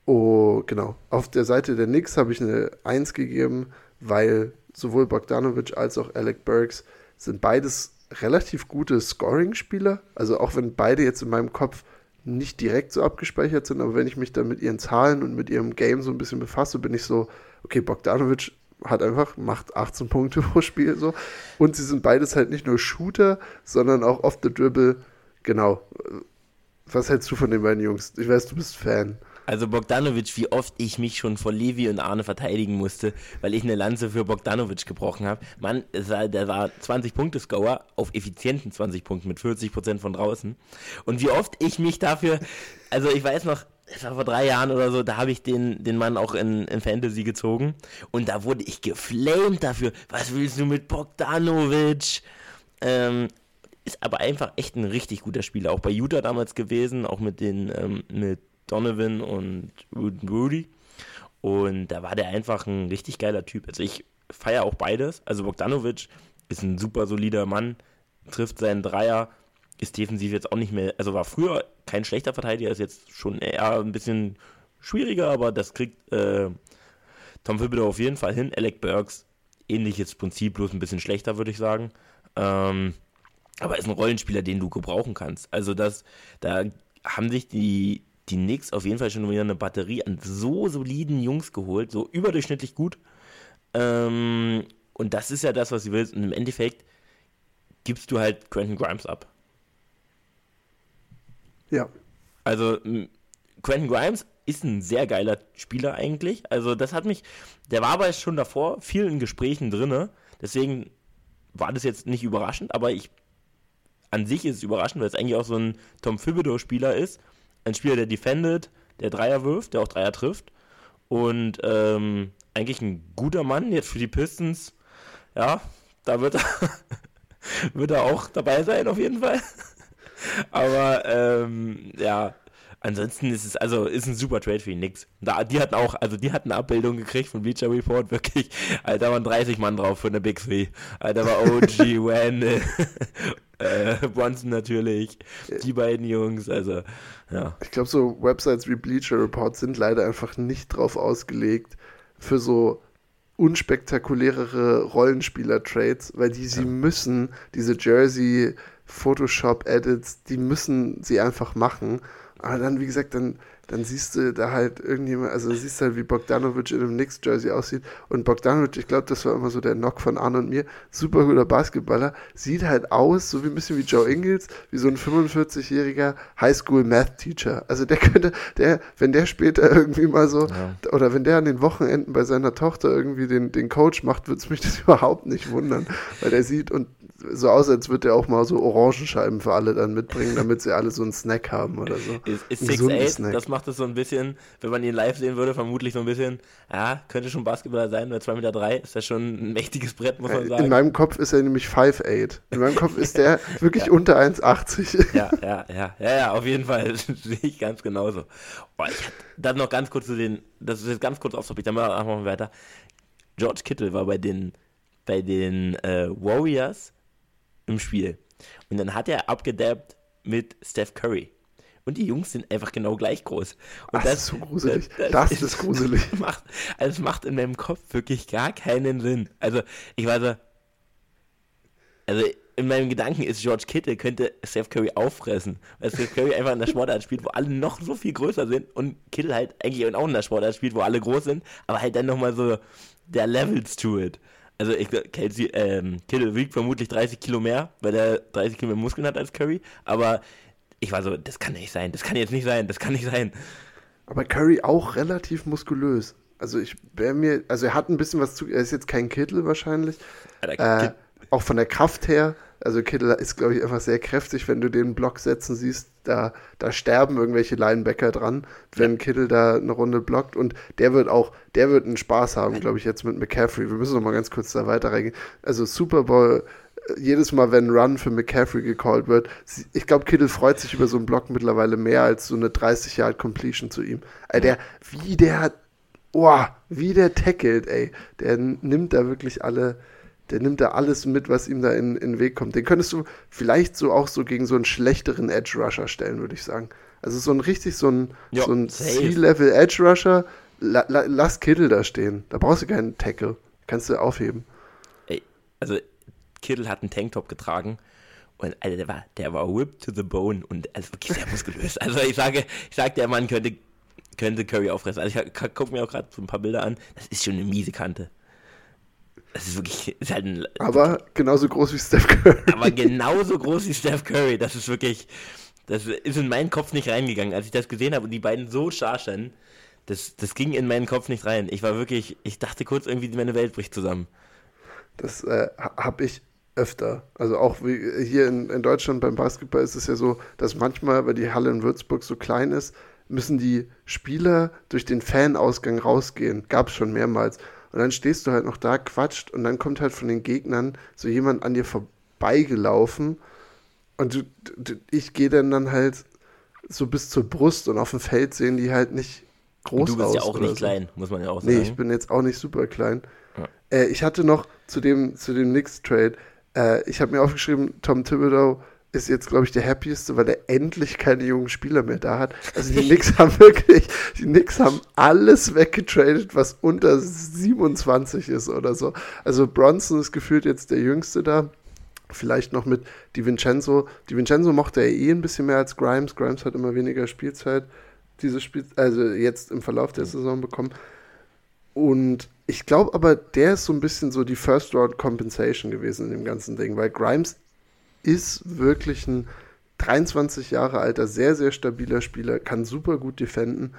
Oh, genau. Auf der Seite der Knicks habe ich eine 1 gegeben, weil sowohl Bogdanovic als auch Alec Burks sind beides relativ gute Scoring-Spieler. Also auch wenn beide jetzt in meinem Kopf nicht direkt so abgespeichert sind, aber wenn ich mich dann mit ihren Zahlen und mit ihrem Game so ein bisschen befasse, bin ich so, okay, Bogdanovic hat einfach, macht 18 Punkte pro Spiel so. Und sie sind beides halt nicht nur Shooter, sondern auch off the dribble. Genau. Was hältst du von den beiden Jungs? Ich weiß, du bist Fan. Also Bogdanovic, wie oft ich mich schon vor Levi und Arne verteidigen musste, weil ich eine Lanze für Bogdanovic gebrochen habe. Mann, der war 20-Punkte-Scorer auf effizienten 20 Punkten mit 40% von draußen. Und wie oft ich mich dafür, also ich weiß noch, das war vor drei Jahren oder so, da habe ich den, den Mann auch in, in Fantasy gezogen und da wurde ich geflamed dafür. Was willst du mit Bogdanovic? Ähm, ist aber einfach echt ein richtig guter Spieler. Auch bei Utah damals gewesen, auch mit den ähm, mit Donovan und Rudy. Und da war der einfach ein richtig geiler Typ. Also ich feiere auch beides. Also Bogdanovic ist ein super solider Mann, trifft seinen Dreier, ist defensiv jetzt auch nicht mehr, also war früher kein schlechter Verteidiger, ist jetzt schon eher ein bisschen schwieriger, aber das kriegt äh, Tom Thibodeau auf jeden Fall hin. Alec Burks, ähnliches Prinzip, bloß ein bisschen schlechter, würde ich sagen. Ähm, aber ist ein Rollenspieler, den du gebrauchen kannst. Also das, da haben sich die, die Knicks auf jeden Fall schon wieder eine Batterie an so soliden Jungs geholt, so überdurchschnittlich gut. Ähm, und das ist ja das, was sie willst. Und im Endeffekt gibst du halt Quentin Grimes ab. Ja. Also, Quentin Grimes ist ein sehr geiler Spieler eigentlich. Also, das hat mich, der war aber schon davor viel in Gesprächen drin. Deswegen war das jetzt nicht überraschend, aber ich, an sich ist es überraschend, weil es eigentlich auch so ein Tom Thibodeau-Spieler ist ein Spieler, der defendet, der Dreier wirft, der auch Dreier trifft. Und ähm, eigentlich ein guter Mann jetzt für die Pistons. Ja, da wird er, wird er auch dabei sein, auf jeden Fall. Aber ähm, ja, ansonsten ist es also ist ein super Trade für die Knicks. Da, die hatten auch, also die hatten eine Abbildung gekriegt von Bleacher Report, wirklich. Alter, da waren 30 Mann drauf für eine Big Three. Alter, war OG, Wendell, äh, Bronson natürlich, die beiden Jungs, also ja. Ich glaube, so Websites wie Bleacher Report sind leider einfach nicht drauf ausgelegt für so unspektakulärere Rollenspieler-Trades, weil die sie ja. müssen, diese Jersey Photoshop-Edits, die müssen sie einfach machen. Aber dann, wie gesagt, dann dann siehst du da halt irgendjemand, also siehst du halt, wie Bogdanovic in einem Knicks-Jersey aussieht. Und Bogdanovic, ich glaube, das war immer so der Knock von Arne und mir, super guter Basketballer, sieht halt aus, so wie ein bisschen wie Joe Ingles, wie so ein 45-jähriger Highschool-Math-Teacher. Also der könnte, der, wenn der später irgendwie mal so, ja. oder wenn der an den Wochenenden bei seiner Tochter irgendwie den, den Coach macht, würde es mich das überhaupt nicht wundern, weil der sieht und so aus, als würde er auch mal so Orangenscheiben für alle dann mitbringen, damit sie alle so einen Snack haben oder so. Ist, ist 6'8, das macht es so ein bisschen, wenn man ihn live sehen würde, vermutlich so ein bisschen, ja, könnte schon Basketballer sein, weil 2,3 Meter drei ist ja schon ein mächtiges Brett, muss man sagen. In meinem Kopf ist er nämlich 5'8. In meinem Kopf ist der wirklich ja. unter 1,80. Ja, ja, ja, ja, ja, auf jeden Fall, sehe ich ganz genauso. Boah, ich hatte dann noch ganz kurz zu den, das ist jetzt ganz kurz auf Topic, dann machen wir weiter. George Kittle war bei den, bei den äh, Warriors im Spiel. Und dann hat er abgedappt mit Steph Curry. Und die Jungs sind einfach genau gleich groß. Und Ach, das ist so gruselig. Das, das, das ist, gruselig. Macht, also es macht in meinem Kopf wirklich gar keinen Sinn. Also, ich weiß so, also in meinem Gedanken ist George Kittle könnte Steph Curry auffressen, weil Steph Curry einfach in der Sportart spielt, wo alle noch so viel größer sind und Kittle halt eigentlich auch in der Sportart spielt, wo alle groß sind, aber halt dann nochmal so, der Levels to it. Also ich, Kelsey, ähm, Kittle wiegt vermutlich 30 Kilo mehr, weil er 30 Kilo mehr Muskeln hat als Curry. Aber ich war so, das kann nicht sein, das kann jetzt nicht sein, das kann nicht sein. Aber Curry auch relativ muskulös. Also ich wäre mir, also er hat ein bisschen was zu, er ist jetzt kein Kittel wahrscheinlich. Äh, auch von der Kraft her. Also Kittel ist, glaube ich, einfach sehr kräftig, wenn du den Block setzen siehst, da, da sterben irgendwelche Linebacker dran, wenn ja. Kittel da eine Runde blockt und der wird auch, der wird einen Spaß haben, glaube ich, jetzt mit McCaffrey. Wir müssen noch mal ganz kurz da weiter reingehen. Also Super Bowl, äh, jedes Mal, wenn Run für McCaffrey gecallt wird, ich glaube, Kittel freut sich über so einen Block mittlerweile mehr als so eine 30 Yard Completion zu ihm. Also der, wie der, oh, wie der tackelt, ey. Der nimmt da wirklich alle, der nimmt da alles mit, was ihm da in, in den Weg kommt. Den könntest du vielleicht so auch so gegen so einen schlechteren Edge Rusher stellen, würde ich sagen. Also so ein richtig so ein, so ein C-Level Edge Rusher, la, la, lass Kittel da stehen. Da brauchst du keinen Tackle. Kannst du aufheben. Ey, also Kittel hat einen Tanktop getragen und also der war, der war whipped to the bone und also wirklich sehr muskulös. Also ich sage, ich sage, der Mann könnte, könnte Curry auffressen. Also ich gucke mir auch gerade so ein paar Bilder an. Das ist schon eine miese Kante. Das ist wirklich. Ist halt ein, aber genauso groß wie Steph Curry. Aber genauso groß wie Steph Curry. Das ist wirklich. Das ist in meinen Kopf nicht reingegangen. Als ich das gesehen habe und die beiden so scharschen, das, das ging in meinen Kopf nicht rein. Ich war wirklich. Ich dachte kurz irgendwie, meine Welt bricht zusammen. Das äh, habe ich öfter. Also auch wie hier in, in Deutschland beim Basketball ist es ja so, dass manchmal, weil die Halle in Würzburg so klein ist, müssen die Spieler durch den Fanausgang rausgehen. Gab es schon mehrmals. Und dann stehst du halt noch da, quatscht und dann kommt halt von den Gegnern so jemand an dir vorbeigelaufen und du, du, ich gehe dann dann halt so bis zur Brust und auf dem Feld sehen die halt nicht groß aus. Du bist ja auch nicht so. klein, muss man ja auch sagen. Nee, ich bin jetzt auch nicht super klein. Ja. Äh, ich hatte noch zu dem, zu dem Knicks-Trade, äh, ich habe mir aufgeschrieben, Tom Thibodeau ist jetzt, glaube ich, der happieste, weil er endlich keine jungen Spieler mehr da hat. Also die Knicks haben wirklich, die Knicks haben alles weggetradet, was unter 27 ist oder so. Also Bronson ist gefühlt jetzt der Jüngste da. Vielleicht noch mit Di Vincenzo. Di Vincenzo mochte er eh ein bisschen mehr als Grimes. Grimes hat immer weniger Spielzeit, diese Spiel also jetzt im Verlauf der Saison bekommen. Und ich glaube aber, der ist so ein bisschen so die First Round Compensation gewesen in dem ganzen Ding, weil Grimes ist wirklich ein 23 Jahre alter, sehr, sehr stabiler Spieler, kann super gut defenden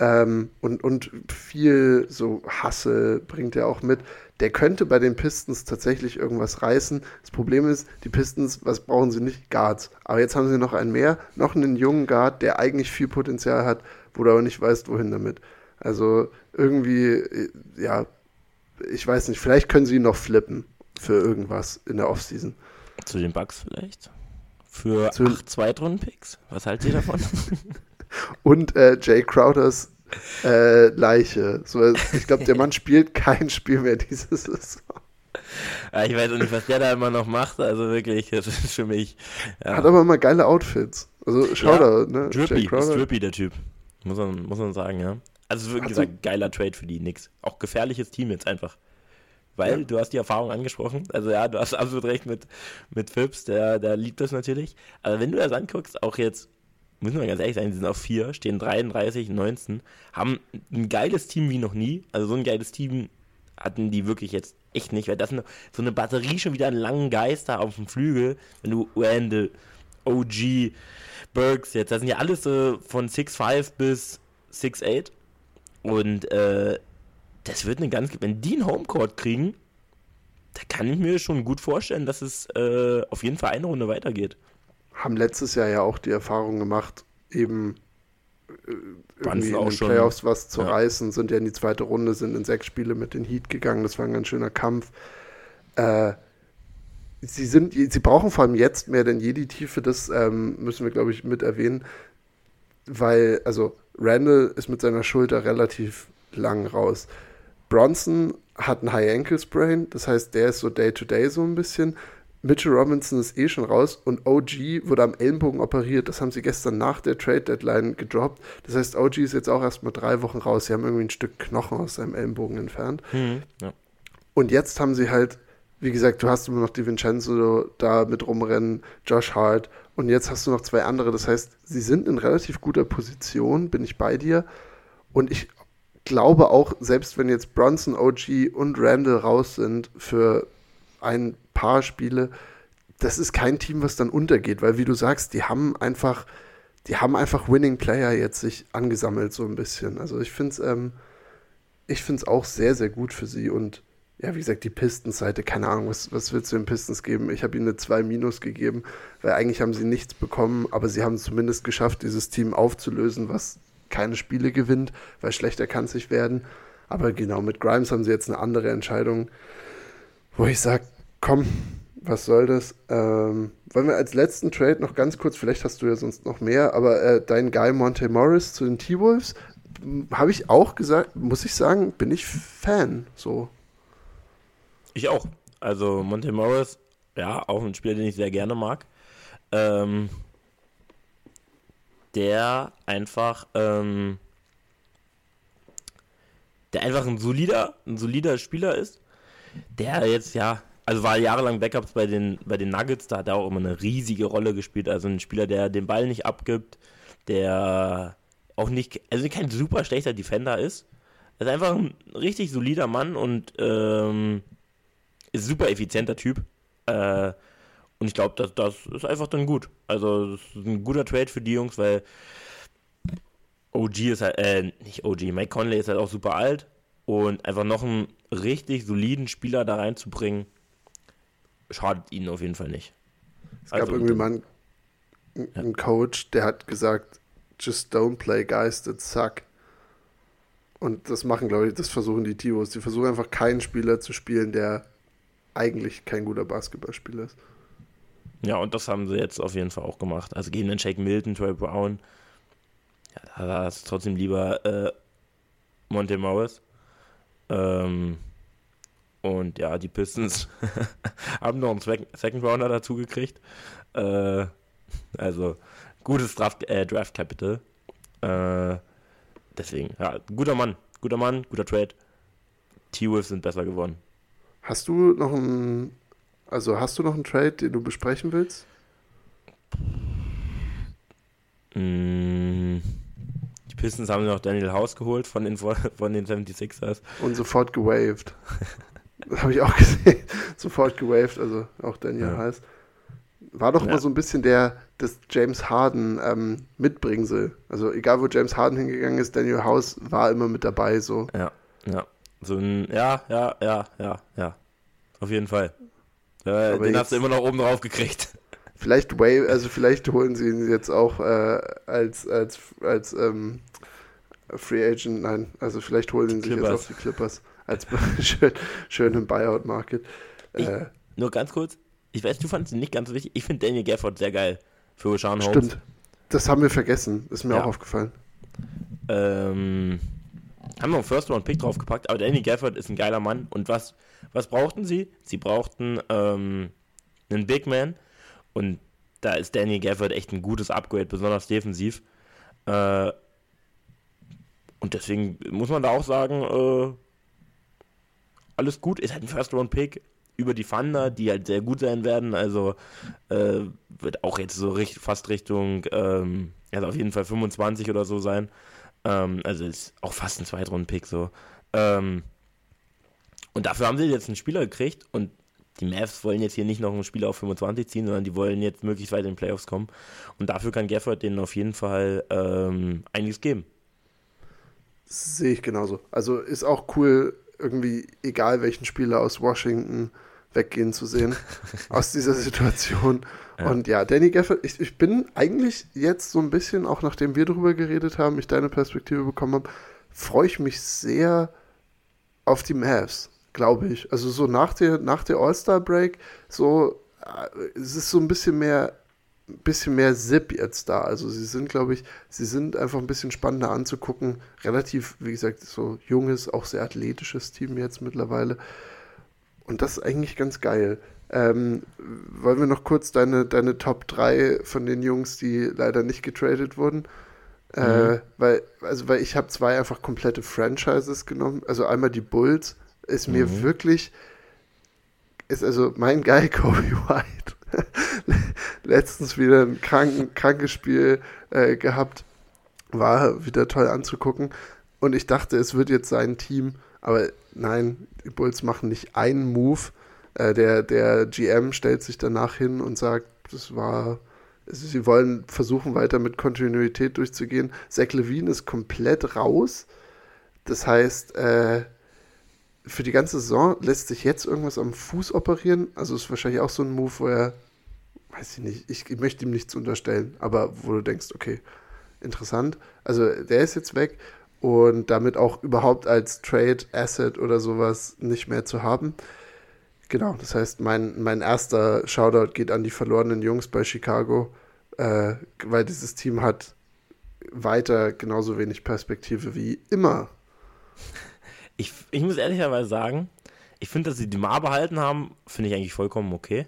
ähm, und, und viel so Hassel bringt er auch mit. Der könnte bei den Pistons tatsächlich irgendwas reißen. Das Problem ist, die Pistons, was brauchen sie nicht? Guards. Aber jetzt haben sie noch einen mehr, noch einen jungen Guard, der eigentlich viel Potenzial hat, wo du aber nicht weißt, wohin damit. Also irgendwie, äh, ja, ich weiß nicht, vielleicht können sie ihn noch flippen für irgendwas in der Offseason. Zu den Bugs vielleicht? Für Zu acht Zweitrunden-Picks? Was haltet ihr davon? Und äh, Jay Crowders äh, Leiche. So, ich glaube, der Mann spielt kein Spiel mehr dieses Saison. Ja, ich weiß auch nicht, was der da immer noch macht. Also wirklich, das ist für mich. Ja. Hat aber immer geile Outfits. Also schau ja, da, ne? Drippy, ist Drippy der Typ. Muss man, muss man sagen, ja. Also wie gesagt, geiler Trade für die Knicks. Auch gefährliches Team jetzt einfach weil ja. du hast die Erfahrung angesprochen. Also ja, du hast absolut recht mit, mit Phipps, der, der liebt das natürlich. Aber wenn du das anguckst, auch jetzt, müssen wir ganz ehrlich sein, die sind auf vier, stehen 33, 19, haben ein geiles Team wie noch nie. Also so ein geiles Team hatten die wirklich jetzt echt nicht, weil das ist so eine Batterie schon wieder an langen Geister auf dem Flügel, wenn du Randall, OG, Burks jetzt, das sind ja alles so von 6'5 bis 6'8 und äh, das wird eine ganz, wenn die einen Homecourt kriegen, da kann ich mir schon gut vorstellen, dass es äh, auf jeden Fall eine Runde weitergeht. Haben letztes Jahr ja auch die Erfahrung gemacht, eben äh, irgendwie in den schon, Playoffs was zu ja. reißen, sind ja in die zweite Runde, sind in sechs Spiele mit den Heat gegangen, das war ein ganz schöner Kampf. Äh, sie sind, sie brauchen vor allem jetzt mehr denn je die Tiefe, das ähm, müssen wir, glaube ich, mit erwähnen, weil, also Randall ist mit seiner Schulter relativ lang raus. Bronson hat ein High Ankle Sprain, das heißt, der ist so Day-to-Day -Day so ein bisschen. Mitchell Robinson ist eh schon raus und OG wurde am Ellenbogen operiert. Das haben sie gestern nach der Trade Deadline gedroppt. Das heißt, OG ist jetzt auch erstmal drei Wochen raus. Sie haben irgendwie ein Stück Knochen aus seinem Ellenbogen entfernt. Mhm, ja. Und jetzt haben sie halt, wie gesagt, du hast immer noch die Vincenzo da mit rumrennen, Josh Hart und jetzt hast du noch zwei andere. Das heißt, sie sind in relativ guter Position, bin ich bei dir. Und ich glaube auch, selbst wenn jetzt Bronson, OG und Randall raus sind für ein paar Spiele, das ist kein Team, was dann untergeht, weil wie du sagst, die haben einfach, die haben einfach Winning Player jetzt sich angesammelt so ein bisschen. Also ich finde es, ähm, ich finde es auch sehr, sehr gut für sie und ja, wie gesagt, die Pistons-Seite, keine Ahnung, was, was willst du den Pistons geben? Ich habe ihnen eine 2 Minus gegeben, weil eigentlich haben sie nichts bekommen, aber sie haben es zumindest geschafft, dieses Team aufzulösen, was keine Spiele gewinnt, weil schlechter kann es nicht werden. Aber genau, mit Grimes haben sie jetzt eine andere Entscheidung, wo ich sage, komm, was soll das? Ähm, wollen wir als letzten Trade noch ganz kurz, vielleicht hast du ja sonst noch mehr, aber äh, dein Guy Monte Morris zu den T-Wolves, habe ich auch gesagt, muss ich sagen, bin ich Fan, so. Ich auch. Also Monte Morris, ja, auch ein Spieler, den ich sehr gerne mag. Ähm, der einfach, ähm, der einfach ein solider, ein solider Spieler ist, der jetzt ja, also war jahrelang Backups bei den, bei den Nuggets, da hat er auch immer eine riesige Rolle gespielt. Also ein Spieler, der den Ball nicht abgibt, der auch nicht, also kein super schlechter Defender ist. Er ist einfach ein richtig solider Mann und ähm, ist super effizienter Typ. Äh, und ich glaube, das, das ist einfach dann gut. Also, das ist ein guter Trade für die Jungs, weil OG ist halt, äh, nicht OG, Mike Conley ist halt auch super alt. Und einfach noch einen richtig soliden Spieler da reinzubringen, schadet ihnen auf jeden Fall nicht. Es gab also, irgendwie mal einen, einen ja. Coach, der hat gesagt, just don't play guys that suck. Und das machen, glaube ich, das versuchen die Tivos. Die versuchen einfach keinen Spieler zu spielen, der eigentlich kein guter Basketballspieler ist. Ja, und das haben sie jetzt auf jeden Fall auch gemacht. Also gegen den Shake Milton, Troy Brown. Ja, da du trotzdem lieber äh, Monte Morris. Ähm, und ja, die Pistons haben noch einen Second Rounder dazu gekriegt. Äh, also gutes Draft, äh, Draft Capital. Äh, deswegen, ja, guter Mann, guter Mann, guter Trade. T-Wolves sind besser geworden. Hast du noch einen, also hast du noch einen Trade, den du besprechen willst? Mm, die Pistons haben noch Daniel House geholt von den, von den 76ers. Und sofort gewaved. das habe ich auch gesehen. sofort gewaved, also auch Daniel ja. House. War doch ja. mal so ein bisschen der, das James Harden ähm, Mitbringsel. Also egal, wo James Harden hingegangen ist, Daniel House war immer mit dabei, so. Ja, ja. So ein, ja, ja, ja, ja, ja. Auf jeden Fall. Äh, den hast du immer noch oben drauf gekriegt. Vielleicht Way, also vielleicht holen sie ihn jetzt auch äh, als, als, als ähm, Free Agent, nein, also vielleicht holen sie sich jetzt auch die Clippers als schön, schön im Buyout-Market. Äh, nur ganz kurz, ich weiß, du fandest ihn nicht ganz so wichtig. Ich finde Daniel Gafford sehr geil für Sean Holmes. Stimmt. Das haben wir vergessen. Ist mir ja. auch aufgefallen. Ähm, haben wir einen First Round Pick draufgepackt, aber Danny Gafford ist ein geiler Mann. Und was, was brauchten sie? Sie brauchten ähm, einen Big Man. Und da ist Danny Gafford echt ein gutes Upgrade, besonders defensiv. Äh, und deswegen muss man da auch sagen, äh, alles gut. Ist halt ein First Round Pick über die Thunder, die halt sehr gut sein werden. Also äh, wird auch jetzt so richt fast Richtung, ähm, also auf jeden Fall 25 oder so sein. Ähm, also ist auch fast ein Zweitrunden-Pick so. Ähm, und dafür haben sie jetzt einen Spieler gekriegt und die Mavs wollen jetzt hier nicht noch einen Spieler auf 25 ziehen, sondern die wollen jetzt möglichst weit in den Playoffs kommen. Und dafür kann Gafford denen auf jeden Fall ähm, einiges geben. Sehe ich genauso. Also ist auch cool, irgendwie, egal welchen Spieler aus Washington weggehen zu sehen, aus dieser Situation. Ja. Und ja, Danny Gafford, ich, ich bin eigentlich jetzt so ein bisschen, auch nachdem wir darüber geredet haben, ich deine Perspektive bekommen habe, freue ich mich sehr auf die Mavs, glaube ich. Also so nach der, nach der All-Star-Break, so, äh, es ist so ein bisschen mehr, bisschen mehr Zip jetzt da. Also sie sind, glaube ich, sie sind einfach ein bisschen spannender anzugucken. Relativ, wie gesagt, so junges, auch sehr athletisches Team jetzt mittlerweile. Und das ist eigentlich ganz geil. Ähm, wollen wir noch kurz deine, deine Top 3 von den Jungs, die leider nicht getradet wurden? Äh, mhm. Äh, weil, also, weil ich habe zwei einfach komplette Franchises genommen. Also einmal die Bulls ist mir mhm. wirklich, ist also mein Guy Kobe White. Letztens wieder ein kranken, krankes Spiel äh, gehabt. War wieder toll anzugucken. und ich dachte, es wird jetzt sein Team, aber nein, die Bulls machen nicht einen Move. Äh, der, der GM stellt sich danach hin und sagt, das war, sie wollen versuchen, weiter mit Kontinuität durchzugehen. Zach Levine ist komplett raus. Das heißt, äh, für die ganze Saison lässt sich jetzt irgendwas am Fuß operieren. Also ist wahrscheinlich auch so ein Move, wo er, weiß ich nicht, ich, ich möchte ihm nichts unterstellen, aber wo du denkst, okay, interessant. Also der ist jetzt weg und damit auch überhaupt als Trade Asset oder sowas nicht mehr zu haben. Genau, das heißt, mein, mein erster Shoutout geht an die verlorenen Jungs bei Chicago, äh, weil dieses Team hat weiter genauso wenig Perspektive wie immer. Ich, ich muss ehrlicherweise sagen, ich finde, dass sie die Mar behalten haben, finde ich eigentlich vollkommen okay.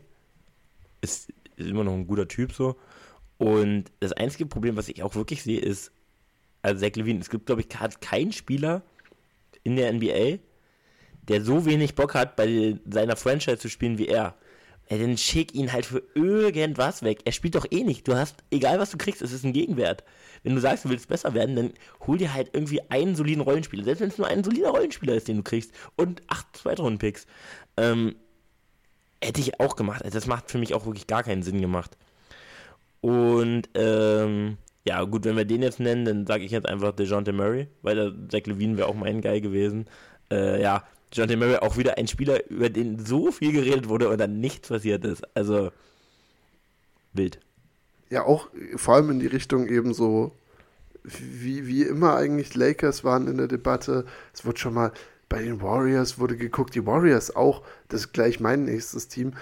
Ist, ist immer noch ein guter Typ so. Und das einzige Problem, was ich auch wirklich sehe, ist, also Zach Levine, es gibt, glaube ich, keinen Spieler in der NBA, der so wenig Bock hat, bei seiner Franchise zu spielen wie er. Ja, dann schick ihn halt für irgendwas weg. Er spielt doch eh nicht. Du hast, egal was du kriegst, es ist ein Gegenwert. Wenn du sagst, du willst besser werden, dann hol dir halt irgendwie einen soliden Rollenspieler. Selbst wenn es nur ein solider Rollenspieler ist, den du kriegst. Und acht Zweitrunden-Picks. Ähm, hätte ich auch gemacht. Also das macht für mich auch wirklich gar keinen Sinn gemacht. Und ähm, ja, gut, wenn wir den jetzt nennen, dann sage ich jetzt einfach DeJounte Murray, weil der Zach Levine wäre auch mein Guy gewesen. Äh, ja, DeJounte Murray auch wieder ein Spieler, über den so viel geredet wurde und dann nichts passiert ist. Also, wild. Ja, auch vor allem in die Richtung eben so, wie, wie immer eigentlich Lakers waren in der Debatte. Es wurde schon mal bei den Warriors wurde geguckt, die Warriors auch, das ist gleich mein nächstes Team.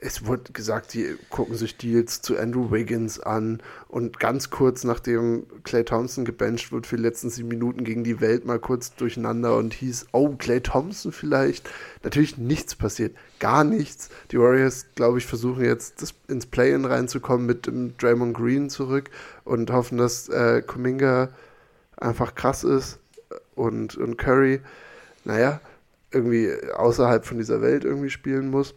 Es wurde gesagt, die gucken sich Deals zu Andrew Wiggins an und ganz kurz nachdem Clay Thompson gebencht wird für die letzten sieben Minuten gegen die Welt mal kurz durcheinander und hieß, oh, Clay Thompson vielleicht. Natürlich nichts passiert, gar nichts. Die Warriors, glaube ich, versuchen jetzt das, ins Play-In reinzukommen mit dem Draymond Green zurück und hoffen, dass äh, Kuminga einfach krass ist und, und Curry naja, irgendwie außerhalb von dieser Welt irgendwie spielen muss.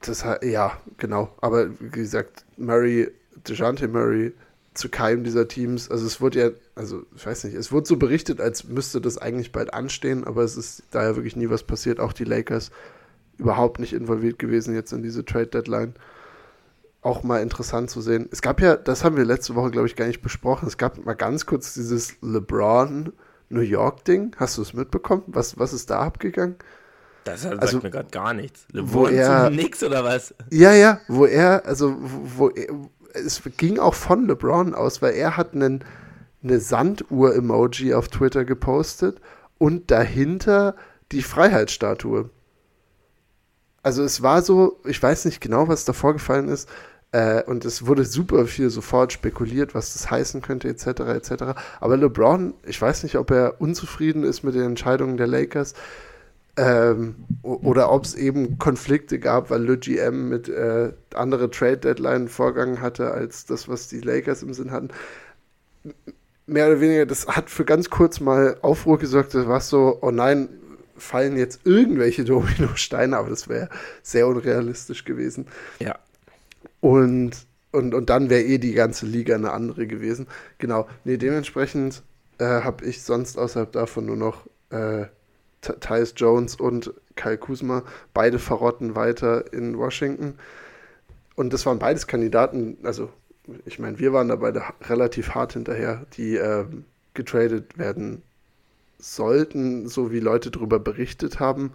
Das ja, genau. Aber wie gesagt, Murray, DeJounte Murray zu keinem dieser Teams, also es wurde ja, also ich weiß nicht, es wurde so berichtet, als müsste das eigentlich bald anstehen, aber es ist da ja wirklich nie was passiert. Auch die Lakers überhaupt nicht involviert gewesen jetzt in diese Trade Deadline. Auch mal interessant zu sehen. Es gab ja, das haben wir letzte Woche, glaube ich, gar nicht besprochen. Es gab mal ganz kurz dieses LeBron New York-Ding? Hast du es mitbekommen? Was, was ist da abgegangen? Das sagt also, mir gerade gar nichts. Wo er, nix oder was? Ja, ja, wo er, also wo, er, es ging auch von LeBron aus, weil er hat einen, eine Sanduhr-Emoji auf Twitter gepostet und dahinter die Freiheitsstatue. Also es war so, ich weiß nicht genau, was da vorgefallen ist, äh, und es wurde super viel sofort spekuliert, was das heißen könnte, etc. etc. Aber LeBron, ich weiß nicht, ob er unzufrieden ist mit den Entscheidungen der Lakers ähm, oder ob es eben Konflikte gab, weil Le GM mit äh, andere Trade Deadline Vorgang hatte als das, was die Lakers im Sinn hatten. Mehr oder weniger, das hat für ganz kurz mal Aufruhr gesorgt. Das war so, oh nein, fallen jetzt irgendwelche Dominosteine, aber das wäre sehr unrealistisch gewesen. Ja. Und, und, und dann wäre eh die ganze Liga eine andere gewesen. Genau. Nee, dementsprechend äh, habe ich sonst außerhalb davon nur noch äh, Tyus Jones und Kyle Kuzma, beide verrotten weiter in Washington. Und das waren beides Kandidaten, also ich meine, wir waren da beide relativ hart hinterher, die äh, getradet werden sollten, so wie Leute darüber berichtet haben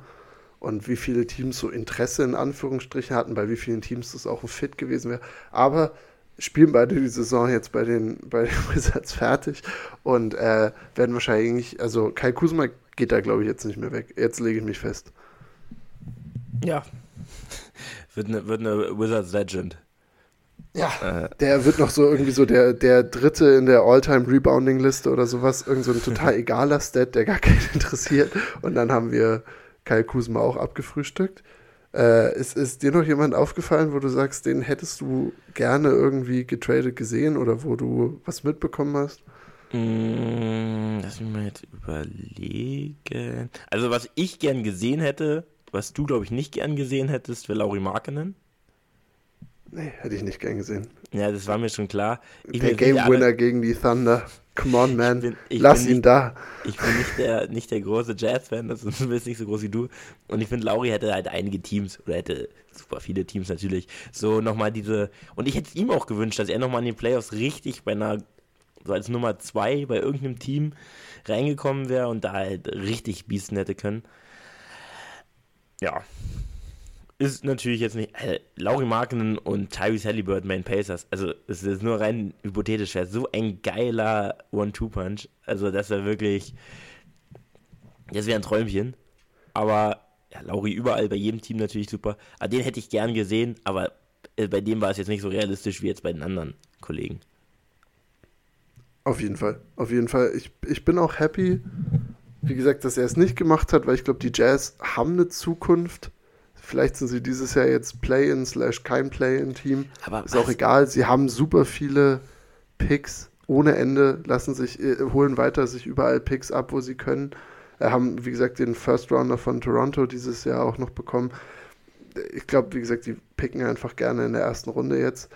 und wie viele Teams so Interesse in Anführungsstrichen hatten, bei wie vielen Teams das auch ein Fit gewesen wäre. Aber spielen beide die Saison jetzt bei den, bei den Wizards fertig und äh, werden wahrscheinlich, also Kai Kusma geht da glaube ich jetzt nicht mehr weg. Jetzt lege ich mich fest. Ja. wird eine, wird eine Wizards Legend. Ja, äh. der wird noch so irgendwie so der, der dritte in der All-Time-Rebounding-Liste oder sowas. Irgend so ein total egaler Stat, der gar keinen interessiert. Und dann haben wir Kai Kusma auch abgefrühstückt. Äh, ist, ist dir noch jemand aufgefallen, wo du sagst, den hättest du gerne irgendwie getradet gesehen oder wo du was mitbekommen hast? Mm, lass mich mal jetzt überlegen. Also, was ich gern gesehen hätte, was du, glaube ich, nicht gern gesehen hättest, wäre Lauri Markenen. Nee, hätte ich nicht gern gesehen. Ja, das war mir schon klar. Ich Der Game Winner gegen die Thunder. Come on, man. Ich bin, ich Lass ihn nicht, da. Ich bin nicht der, nicht der große Jazz-Fan, das ist zumindest nicht so groß wie du. Und ich finde, Lauri hätte halt einige Teams, oder hätte super viele Teams natürlich, so nochmal diese. Und ich hätte es ihm auch gewünscht, dass er nochmal in den Playoffs richtig bei einer, so als Nummer zwei bei irgendeinem Team reingekommen wäre und da halt richtig bieten hätte können. Ja, ist natürlich jetzt nicht. Äh, Laurie Markinen und Tyrese Halliburton, Main Pacers. Also, es ist nur rein hypothetisch. Wäre so ein geiler One-Two-Punch. Also, das wäre wirklich. Das wäre ein Träumchen. Aber, ja, Lauri überall, bei jedem Team natürlich super. Aber den hätte ich gern gesehen. Aber äh, bei dem war es jetzt nicht so realistisch wie jetzt bei den anderen Kollegen. Auf jeden Fall. Auf jeden Fall. Ich, ich bin auch happy, wie gesagt, dass er es nicht gemacht hat, weil ich glaube, die Jazz haben eine Zukunft Vielleicht sind sie dieses Jahr jetzt Play-in slash kein Play-in-Team. Ist auch egal. Sie haben super viele Picks ohne Ende, lassen sich, äh, holen weiter sich überall Picks ab, wo sie können. Äh, haben, wie gesagt, den First Rounder von Toronto dieses Jahr auch noch bekommen. Ich glaube, wie gesagt, die picken einfach gerne in der ersten Runde jetzt.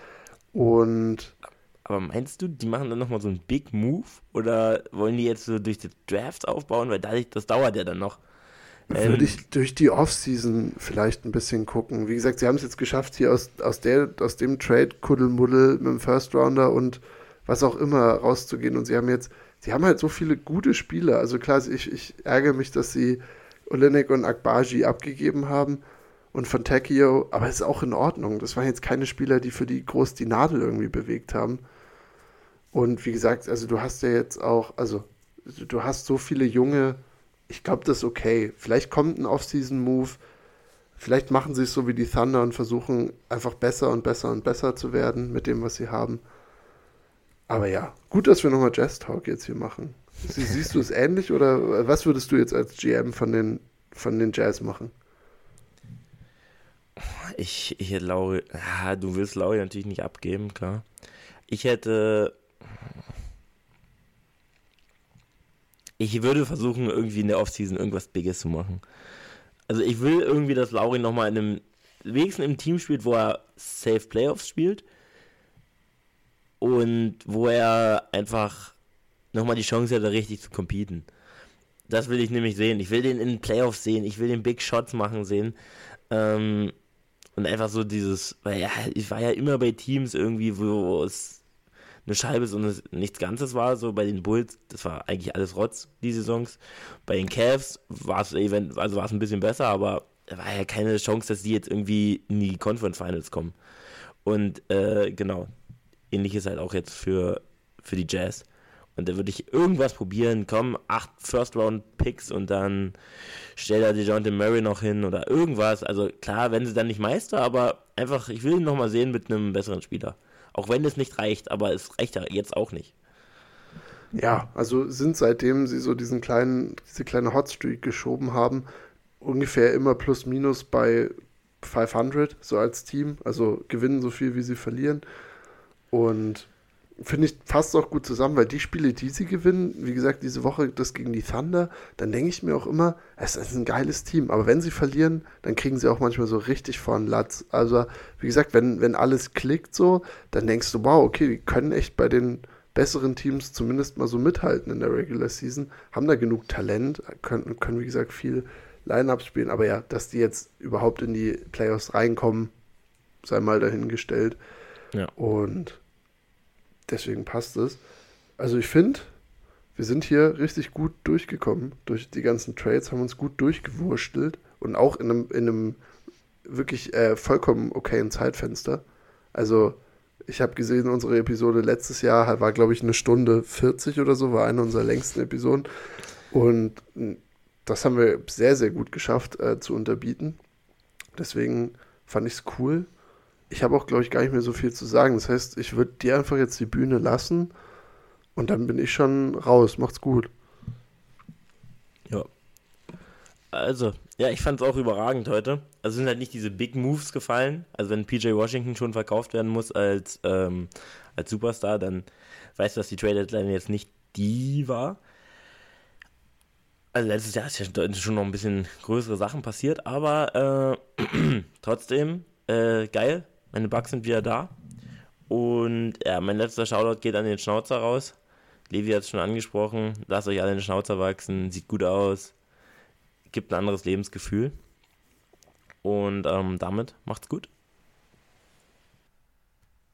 Und. Aber meinst du, die machen dann nochmal so einen Big Move? Oder wollen die jetzt so durch die Drafts aufbauen? Weil dadurch, das dauert ja dann noch. Ähm, Würde ich durch die Offseason vielleicht ein bisschen gucken. Wie gesagt, sie haben es jetzt geschafft, hier aus, aus, der, aus dem Trade Kuddelmuddel mit dem First Rounder und was auch immer rauszugehen. Und sie haben jetzt, sie haben halt so viele gute Spieler. Also klar, ich, ich ärgere mich, dass sie Olenek und Akbaji abgegeben haben und von Takio, aber es ist auch in Ordnung. Das waren jetzt keine Spieler, die für die groß die Nadel irgendwie bewegt haben. Und wie gesagt, also du hast ja jetzt auch, also du hast so viele junge ich glaube, das ist okay. Vielleicht kommt ein Off-Season-Move. Vielleicht machen sie es so wie die Thunder und versuchen einfach besser und besser und besser zu werden mit dem, was sie haben. Aber ja, gut, dass wir nochmal Jazz Talk jetzt hier machen. Sie, siehst du es ähnlich oder was würdest du jetzt als GM von den, von den Jazz machen? Ich, ich hätte Lauri, ja, du willst Lauri natürlich nicht abgeben, klar. Ich hätte ich würde versuchen, irgendwie in der Offseason irgendwas Biges zu machen. Also ich will irgendwie, dass Lauri nochmal in einem, wenigstens im Team spielt, wo er Safe Playoffs spielt. Und wo er einfach nochmal die Chance hat, da richtig zu competen. Das will ich nämlich sehen. Ich will den in den Playoffs sehen. Ich will den Big Shots machen sehen. Ähm, und einfach so dieses, weil ja, ich war ja immer bei Teams irgendwie, wo es eine Scheibe, so nichts Ganzes war. So bei den Bulls, das war eigentlich alles Rotz, die Saisons. Bei den Cavs war es also ein bisschen besser, aber war ja keine Chance, dass die jetzt irgendwie in die Conference Finals kommen. Und äh, genau, ähnliches halt auch jetzt für, für die Jazz. Und da würde ich irgendwas probieren. Komm, acht First-Round-Picks und dann stell da DeJounte Murray noch hin oder irgendwas. Also klar, wenn sie dann nicht Meister, aber einfach, ich will ihn nochmal sehen mit einem besseren Spieler. Auch wenn es nicht reicht, aber es reicht ja jetzt auch nicht. Ja, also sind seitdem sie so diesen kleinen, diese kleine Hotstreak geschoben haben, ungefähr immer plus minus bei 500, so als Team. Also gewinnen so viel, wie sie verlieren. Und finde ich, passt auch gut zusammen, weil die Spiele, die sie gewinnen, wie gesagt, diese Woche das gegen die Thunder, dann denke ich mir auch immer, es ist ein geiles Team. Aber wenn sie verlieren, dann kriegen sie auch manchmal so richtig vor den Latz. Also, wie gesagt, wenn, wenn alles klickt so, dann denkst du, wow, okay, die können echt bei den besseren Teams zumindest mal so mithalten in der Regular Season, haben da genug Talent, können, können wie gesagt, viel Line-Up spielen. Aber ja, dass die jetzt überhaupt in die Playoffs reinkommen, sei mal dahingestellt. Ja. Und deswegen passt es. Also ich finde, wir sind hier richtig gut durchgekommen durch die ganzen Trades, haben uns gut durchgewurstelt und auch in einem, in einem wirklich äh, vollkommen okayen Zeitfenster. Also ich habe gesehen, unsere Episode letztes Jahr war, glaube ich, eine Stunde 40 oder so, war eine unserer längsten Episoden. Und das haben wir sehr, sehr gut geschafft äh, zu unterbieten. Deswegen fand ich es cool ich habe auch, glaube ich, gar nicht mehr so viel zu sagen. Das heißt, ich würde dir einfach jetzt die Bühne lassen und dann bin ich schon raus. Macht's gut. Ja. Also, ja, ich fand es auch überragend heute. Also sind halt nicht diese Big Moves gefallen. Also wenn PJ Washington schon verkauft werden muss als, ähm, als Superstar, dann weißt du, dass die Trade Deadline jetzt nicht die war. Also letztes Jahr ist ja schon noch ein bisschen größere Sachen passiert, aber äh, trotzdem äh, geil. Meine Bugs sind wieder da. Und ja, mein letzter Shoutout geht an den Schnauzer raus. Levi hat es schon angesprochen. Lasst euch alle den Schnauzer wachsen. Sieht gut aus. Gibt ein anderes Lebensgefühl. Und ähm, damit macht's gut.